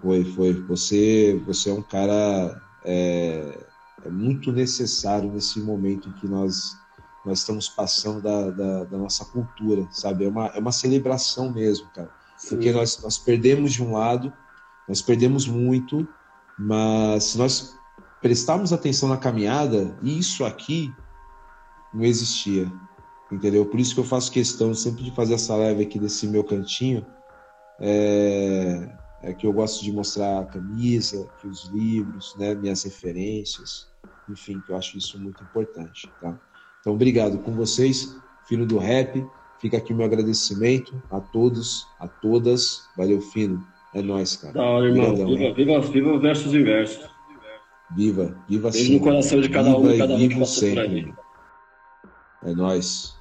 A: Foi, foi. Você, você é um cara é, é, muito necessário nesse momento em que nós nós estamos passando da, da, da nossa cultura, sabe? É uma, é uma celebração mesmo, cara. Sim. Porque nós, nós perdemos de um lado, nós perdemos muito, mas se nós prestarmos atenção na caminhada, isso aqui não existia. entendeu? Por isso que eu faço questão sempre de fazer essa live aqui desse meu cantinho, é, é que eu gosto de mostrar a camisa, que os livros, né, minhas referências, enfim, que eu acho isso muito importante, tá? Então, obrigado com vocês, Fino do Rap. Fica aqui meu agradecimento a todos, a todas. Valeu, Fino. É nóis, cara.
B: Da hora, irmão. viva, viva, viva versus inverso.
A: Viva, viva
B: Beijo sempre. no coração de cada
A: viva
B: um, cada um
A: vivo sempre. É nóis.